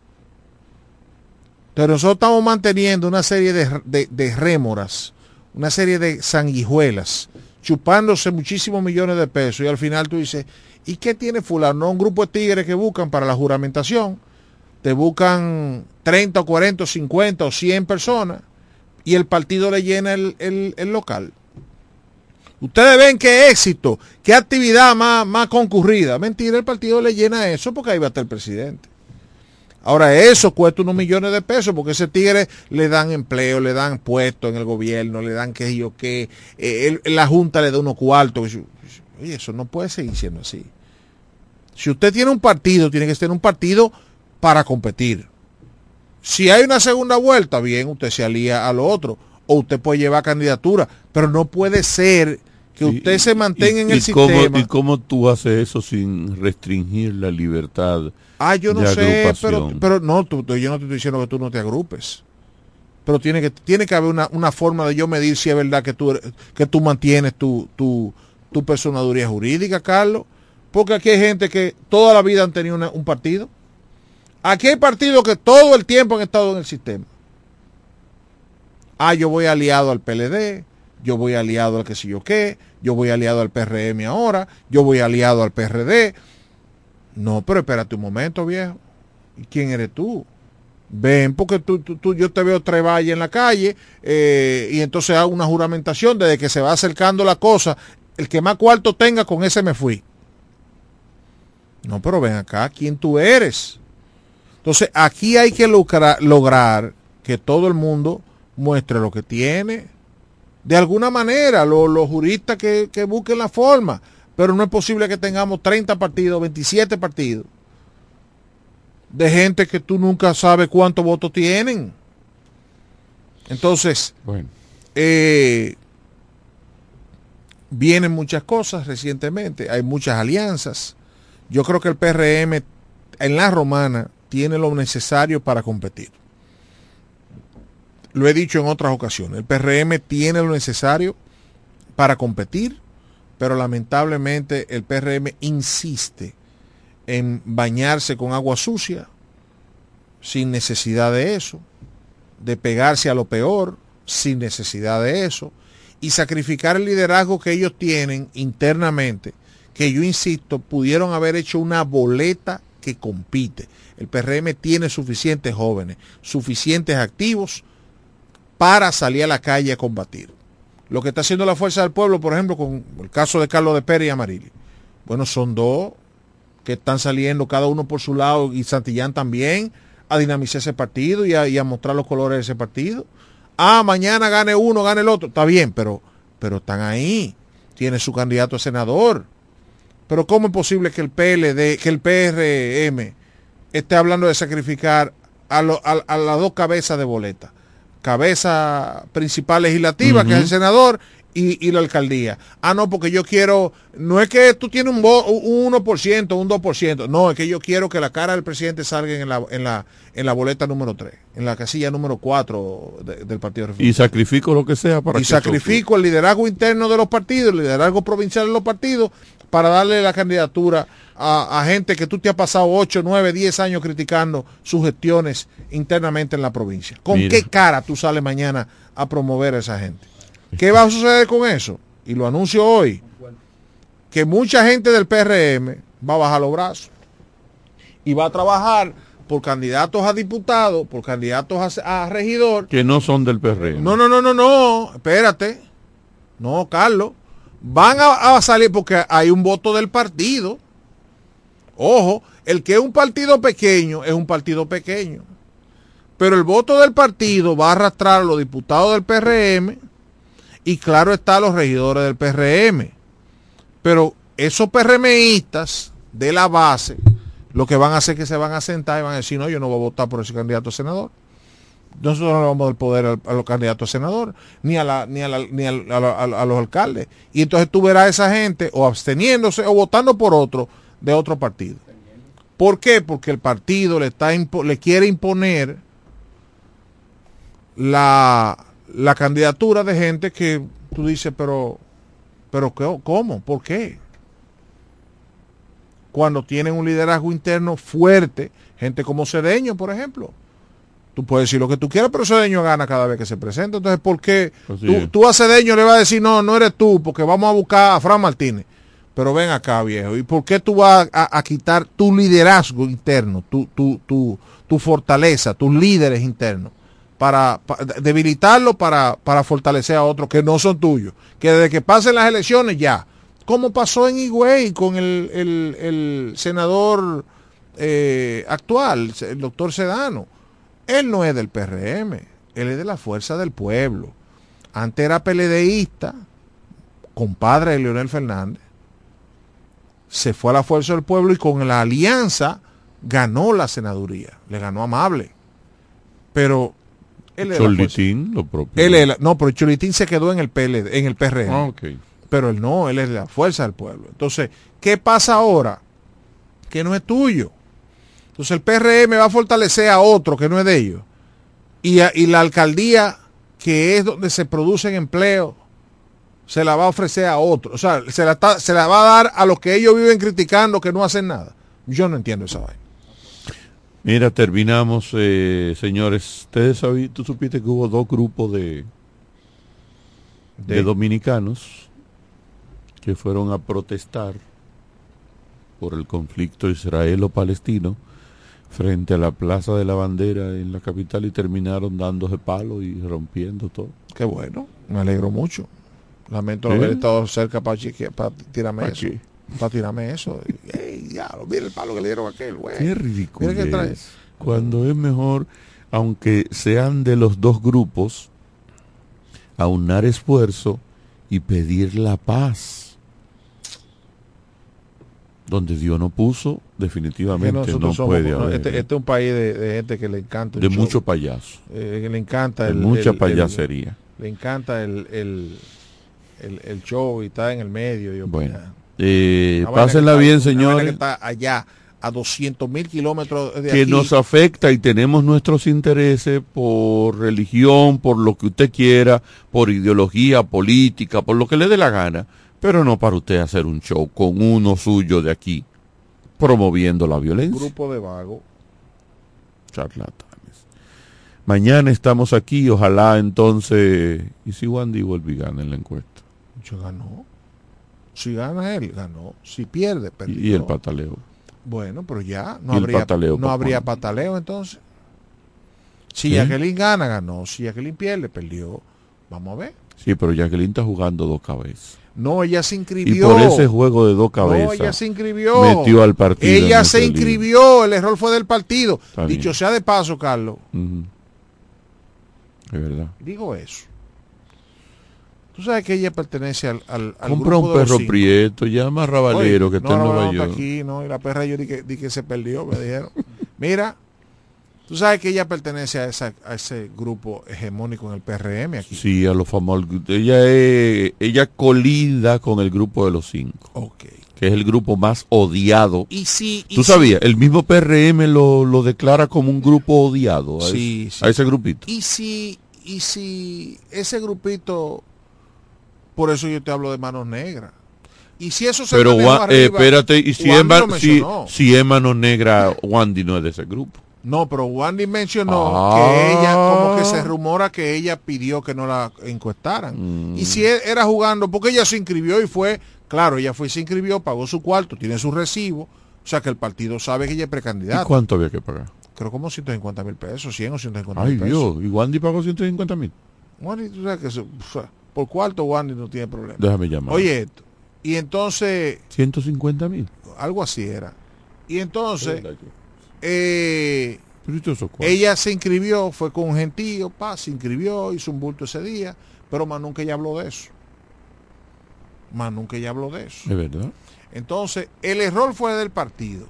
Pero nosotros estamos manteniendo una serie de- de rémoras, una serie de sanguijuelas, chupándose muchísimos millones de pesos y al final tú dices, ¿y qué tiene fulano? No, un grupo de tigres que buscan para la juramentación, te buscan 30 o 40 o 50 o 100 personas y el partido le llena el, el- el local. Ustedes ven qué éxito, qué actividad más, más concurrida. Mentira, el partido le llena eso porque ahí va a estar el presidente. Ahora eso cuesta unos millones de pesos porque ese tigre le dan empleo, le dan puestos en el gobierno, le dan qué yo qué, eh, la junta le da unos cuartos. Oye, eso no puede seguir siendo así. Si usted tiene un partido, tiene que tener un partido para competir. Si hay una segunda vuelta, bien, usted se alía a lo otro. O usted puede llevar candidatura. Pero no puede ser que usted se mantenga en ¿Y el cómo, sistema. ¿Y cómo tú haces eso sin restringir la libertad Ah, yo no de sé, pero, no, tú- yo no te estoy diciendo que tú no te agrupes. Pero tiene que, tiene que haber una, una forma de yo medir si es verdad que tú, que tú mantienes tu, tu, tu personaduría jurídica, Carlos. Porque aquí hay gente que toda la vida han tenido una- un partido. Aquí hay partidos que todo el tiempo han estado en el sistema. Ah, yo voy aliado al PLD, yo voy aliado al que sé yo qué, yo voy aliado al PRM ahora, yo voy aliado al PRD. No, pero espérate un momento, viejo. ¿Y quién eres tú? Ven, porque tú, tú, tú- yo te veo treballe en la calle eh, y entonces hago una juramentación desde que se va acercando la cosa. El que más cuarto tenga, con ese me fui. No, pero ven acá, ¿quién tú eres? Entonces, aquí hay que lograr que todo el mundo muestre lo que tiene. De alguna manera, lo- los juristas que, que busquen la forma. Pero no es posible que tengamos 30 partidos, 27 partidos. De gente que tú nunca sabes cuántos votos tienen. Entonces, Bueno. eh, Vienen muchas cosas recientemente, hay muchas alianzas. Yo creo que el PRM en la romana tiene lo necesario para competir. Lo he dicho en otras ocasiones, el PRM tiene lo necesario para competir, pero lamentablemente el PRM insiste en bañarse con agua sucia, sin necesidad de eso, de pegarse a lo peor, sin necesidad de eso, y sacrificar el liderazgo que ellos tienen internamente, que yo insisto, pudieron haber hecho una boleta que compite. El PRM tiene suficientes jóvenes, suficientes activos para salir a la calle a combatir. Lo que está haciendo la Fuerza del Pueblo, por ejemplo, con el caso de Carlos de Pérez y Amarillo. Bueno, son dos que están saliendo cada uno por su lado y Santillán también a dinamizar ese partido y a, mostrar los colores de ese partido. Ah, mañana gane uno, gane el otro. Está bien, pero, pero están ahí. Tiene su candidato a senador. Pero ¿cómo es posible que el PLD, que el PRM esté hablando de sacrificar a, a- a las dos cabezas de boleta? Cabeza principal legislativa, que es el senador, y, y la alcaldía. Ah, no, porque yo quiero, no es que tú tienes un, un 1%, un 2%, no, es que yo quiero que la cara del presidente salga en la, en la, en la boleta número 3, en la casilla número 4 de- del Partido Y sacrifico lo que sea para Y que eso sacrifico el liderazgo interno de los partidos, el liderazgo provincial de los partidos, para darle la candidatura a, a gente que tú te has pasado 8, 9, 10 años criticando sus gestiones internamente en la provincia. ¿Con Mira. qué cara tú sales mañana a promover a esa gente? ¿Qué va a suceder con eso? Y lo anuncio hoy, que mucha gente del PRM va a bajar los brazos y va a trabajar por candidatos a diputados, por candidatos a, a regidor, Que no son del PRM. no, no, no, no, no, espérate. No, Carlos. Van a, salir porque hay un voto del partido. Ojo, el que es un partido pequeño es un partido pequeño. Pero el voto del partido va a arrastrar a los diputados del PRM y claro está a los regidores del PRM. Pero esos PRMistas de la base lo que van a hacer es que se van a sentar y van a decir, no, yo no voy a votar por ese candidato a senador nosotros no le vamos a dar poder a, los candidatos a senador, ni a, la, ni, a, ni a los alcaldes. Y entonces tú verás a esa gente o absteniéndose o votando por otro de otro partido. ¿Por qué? Porque el partido le, está le quiere imponer la, la candidatura de gente que tú dices, pero, pero ¿qué- ¿cómo? ¿Por qué? Cuando tienen un liderazgo interno fuerte, gente como Cedeño, por ejemplo. Tú puedes decir lo que tú quieras, pero Cedeño gana cada vez que se presenta. Entonces, ¿por qué Así tú, es. tú a Cedeño le vas a decir, no, no eres tú, porque vamos a buscar a Fran Martínez? Pero ven acá, viejo. ¿Y por qué tú vas a, a quitar tu liderazgo interno, tu, tu, tu, tu fortaleza, tus líderes internos, para, pa- debilitarlo para, para fortalecer a otros que no son tuyos? Que desde que pasen las elecciones ya. Como pasó en Higüey con el, el- el senador eh, actual, el doctor Sedano. Él no es del PRM, él es de la Fuerza del Pueblo. Antes era PLDista, compadre de Leonel Fernández. Se fue a la Fuerza del Pueblo y con la alianza ganó la senaduría. Le ganó amable. Pero él Cholitín, lo propio. él no, pero Cholitín se quedó en el PLD, en el PRM. Ah. Pero él no, él es de la fuerza del pueblo. Entonces, ¿qué pasa ahora? Que no es tuyo. Entonces el PRM va a fortalecer a otro que no es de ellos. Y, a- y la alcaldía, que es donde se producen empleos, se la va a ofrecer a otro. O sea, se la, está- se la va a dar a los que ellos viven criticando que no hacen nada. Yo no entiendo esa vaina. Mira, terminamos, eh, señores. Ustedes sabi- tú supiste que hubo dos grupos de, de, De- dominicanos que fueron a protestar por el conflicto israelo-palestino frente a la Plaza de la Bandera en la capital y terminaron dándose palo y rompiendo todo. Qué bueno, me alegro mucho. Lamento no ¿Eh? haber estado cerca para, para tirarme ¿Pa' eso. qué? Para tirarme eso. <laughs> Ey, mira el palo que le dieron a aquel, güey. Qué ridículo. Mira qué trae. Cuando es mejor, aunque sean de los dos grupos, aunar esfuerzo y pedir la paz. Donde Dios no puso, definitivamente no somos- puede haber. este, este es un país de, de gente que le encanta de show. mucho payaso. Eh, que le encanta De el, mucha el- el- payasería. le encanta el, el, show y está en el medio. Y Bueno, eh, pásenla bien, señores. que está allá a 200 mil kilómetros de que aquí. nos afecta y tenemos nuestros intereses por religión, por lo que usted quiera, por ideología política, por lo que le dé la gana, pero no para usted hacer un show con uno suyo de aquí, promoviendo la violencia. grupo de vagos. Charlatanes. Mañana estamos aquí, ojalá entonces, y si Wandy y gana en la encuesta, Yo ganó. Si gana él, ganó. Si pierde, perdió. y, el pataleo. Bueno, pero ya ¿Y no habría pataleo no habría pataleo entonces. Si. Jacqueline gana, ganó. Si Jacqueline pierde, perdió. Vamos a ver. Sí, pero Jacqueline está jugando dos cabezas. No, ella se Y inscribió. por ese juego de dos cabezas, No, ella se inscribió. metió al partido. en Ella se inscribió. El error fue del partido. Está bien. Dicho sea de paso, Carlos. Es verdad. Digo eso. Tú sabes que ella pertenece al, al, al Compra grupo un de perro prieto, llama a Ravalero Oye, que no, está en Ravalero Nueva York. aquí, no, y la perra yo di que, di que se perdió, me dijeron. <laughs> Mira, tú sabes que ella pertenece a, esa, a ese grupo hegemónico en el PRM aquí. Sí, a los famosos. Ella es, ella colida con el grupo de los cinco. Que es el grupo más odiado. Y si, y ¿Tú si- sabías? El mismo PRM lo, lo declara como un grupo odiado a, Sí, ese, sí. a ese grupito. Y si, y si ese grupito, por eso yo te hablo de manos negras. Y si eso se Pero, manejó Wa- eh, arriba, espérate, y si Wandy es, ma- lo si, si es mano negra, Wandy no es de ese grupo. No, pero Wandy mencionó Ah. que ella, como que se rumora que ella pidió que no la encuestaran. Mm. Y si e- era jugando, porque ella se inscribió y fue, claro, ella fue y se inscribió, pagó su cuarto, tiene su recibo, o sea que el partido sabe que ella es ¿Y precandidata. cuánto había que pagar? Creo como 150 mil pesos, 100 o 150 Ay mil pesos. Dios, y Wandy pagó 150 mil. Wandy, tú sabes que eso, o sea, por cuarto Wandy no tiene problema. Déjame llamar. Oye, y entonces, 150 mil. algo así era. Y entonces, eh, ella se inscribió, fue con un gentío, pa, se inscribió, hizo un bulto ese día, pero más nunca ella habló de eso. Más nunca ella habló de eso. Es verdad. Entonces, el error fue del partido.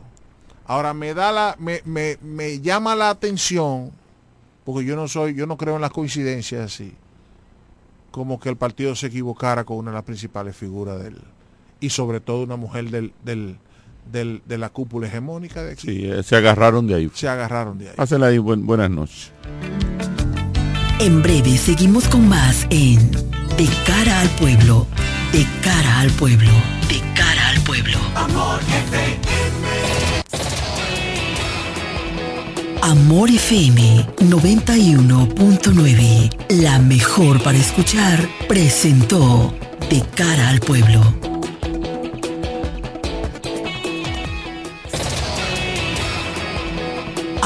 Ahora me da la, me, me, me llama la atención, porque yo no soy, yo no creo en las coincidencias así, como que el partido se equivocara con una de las principales figuras del, y sobre todo una mujer del, del, del- de la cúpula hegemónica de aquí. Sí, eh, se agarraron de ahí. Se agarraron de ahí. Hacela ahí, buen- buenas noches. En breve seguimos con más en De cara al pueblo, de cara al pueblo, de cara al pueblo. Amor Amor FM 91.9, la mejor para escuchar, presentó De cara al pueblo.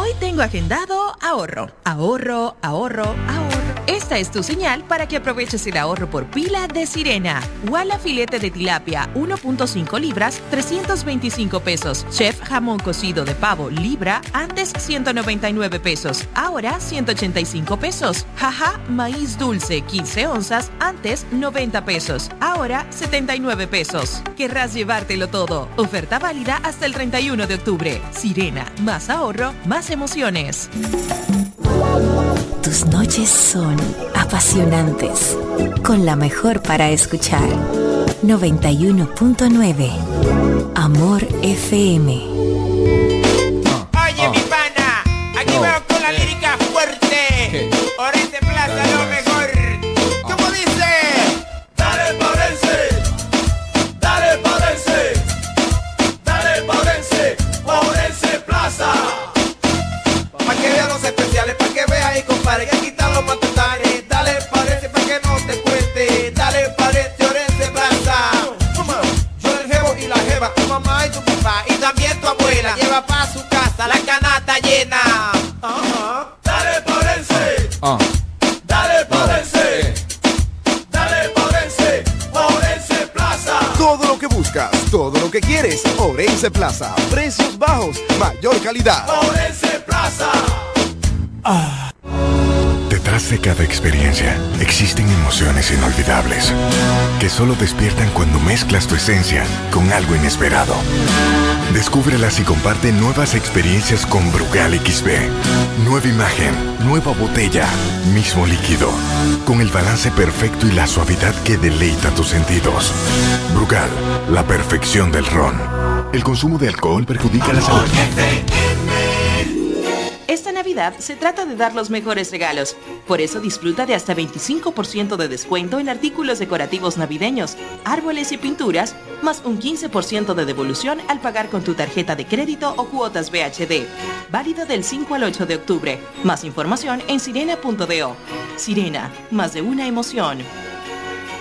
Hoy tengo agendado ahorro, ahorro, ahorro, ahorro. Esta es tu señal para que aproveches el ahorro por pila de Sirena. Walla filete de tilapia 1.5 libras, 325 pesos. Chef jamón cocido de pavo libra, antes 199 pesos, ahora 185 pesos. Jaja, maíz dulce 15 onzas, antes 90 pesos, ahora 79 pesos. Querrás llevártelo todo. Oferta válida hasta el 31 de octubre. Sirena, más ahorro, más emociones. Tus noches son apasionantes, con la mejor para escuchar. 91.9 Amor FM. Porense, dale Porense, dale Porense, Porense Plaza. Todo lo que buscas, todo lo que quieres. Orense Plaza. Precios bajos, mayor calidad. Porense Plaza. Detrás de cada experiencia existen emociones inolvidables que solo despiertan cuando mezclas tu esencia con algo inesperado. Descúbrelas y comparte nuevas experiencias con Brugal XB. Nueva imagen, nueva botella, mismo líquido, con el balance perfecto y la suavidad que deleita tus sentidos. Brugal, la perfección del ron. El consumo de alcohol perjudica la salud. Esta Navidad se trata de dar los mejores regalos. Por eso disfruta de hasta 25% de descuento en artículos decorativos navideños, árboles y pinturas, más un 15% de devolución al pagar con tu tarjeta de crédito o cuotas VHD. Válido del 5 al 8 de octubre. Más información en sirena.do. Sirena, más de una emoción.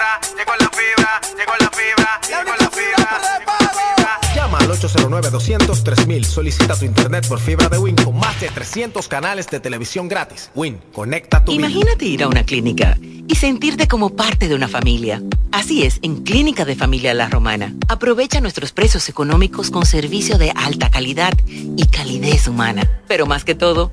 Fibra, llegó la fibra, llegó la fibra, llegó la fibra. Llama al 809-200-3000. Solicita tu internet por fibra de Win con más de 300 canales de televisión gratis. Win, conecta tu vida. Imagínate ir a una clínica y sentirte como parte de una familia. Así es, en Clínica de Familia La Romana. Aprovecha nuestros precios económicos con servicio de alta calidad y calidez humana. Pero más que todo,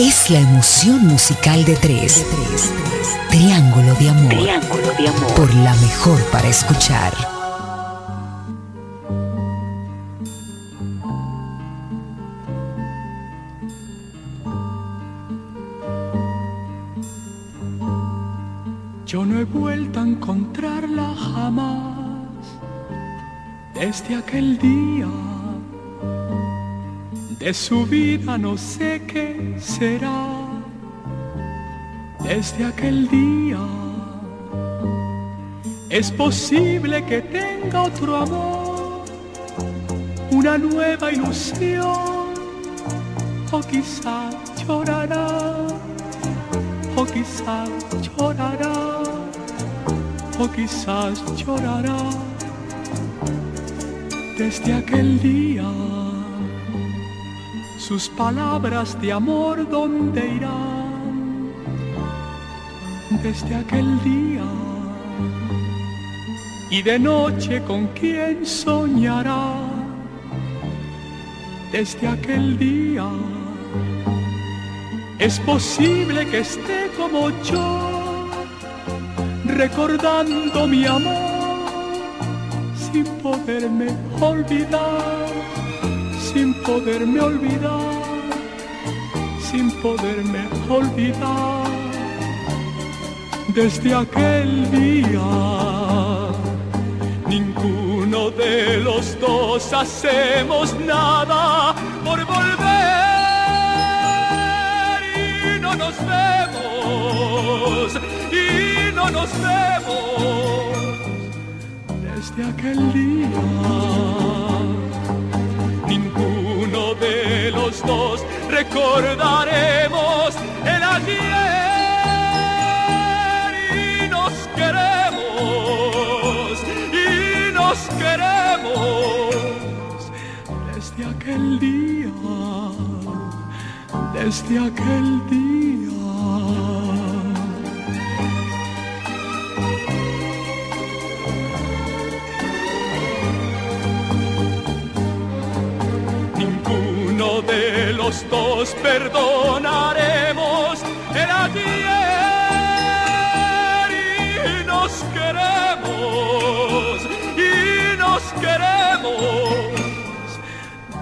Es la emoción musical de tres. Triángulo de Amor. Triángulo de Amor. Por la mejor para escuchar. Yo no he vuelto a encontrarla jamás desde aquel día. De su vida no sé qué será desde aquel día. Es posible que tenga otro amor, una nueva ilusión, o quizás llorará, o quizás llorará, o quizás llorará desde aquel día. Sus palabras de amor, ¿dónde irán? Desde aquel día. Y de noche, ¿con quién soñará? Desde aquel día. Es posible que esté como yo, recordando mi amor, sin poderme olvidar, sin poderme olvidar, sin poderme olvidar. Desde aquel día, ninguno de los dos hacemos nada por volver y no nos vemos y no nos vemos desde aquel día. Los dos recordaremos el ayer y nos queremos y nos queremos desde aquel día, desde aquel día. Dos perdonaremos el ayer y nos queremos y nos queremos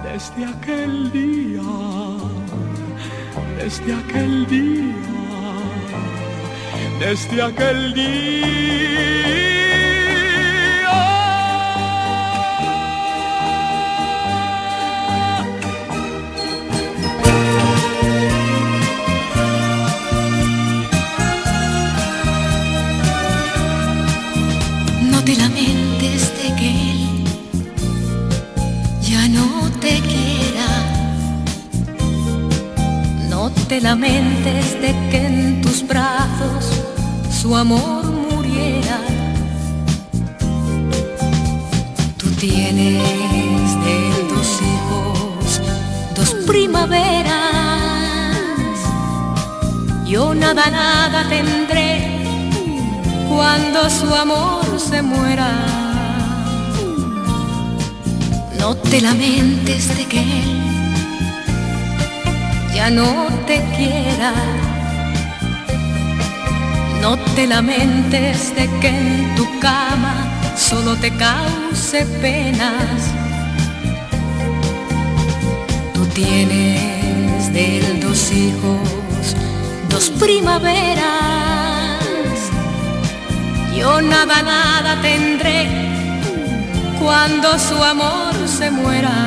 desde aquel día, desde aquel día, desde aquel día. Te lamentes de que en tus brazos su amor muriera. Tú tienes de dos hijos, dos primaveras. Yo nada, nada tendré cuando su amor se muera. No te lamentes de que él no te quiera. No te lamentes de que en tu cama solo te cause penas. Tú tienes de dos hijos, dos primaveras. Yo nada, nada tendré cuando su amor se muera.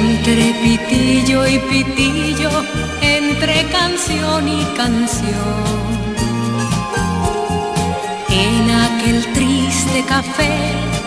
Entre pitillo y pitillo, entre canción y canción. En aquel triste café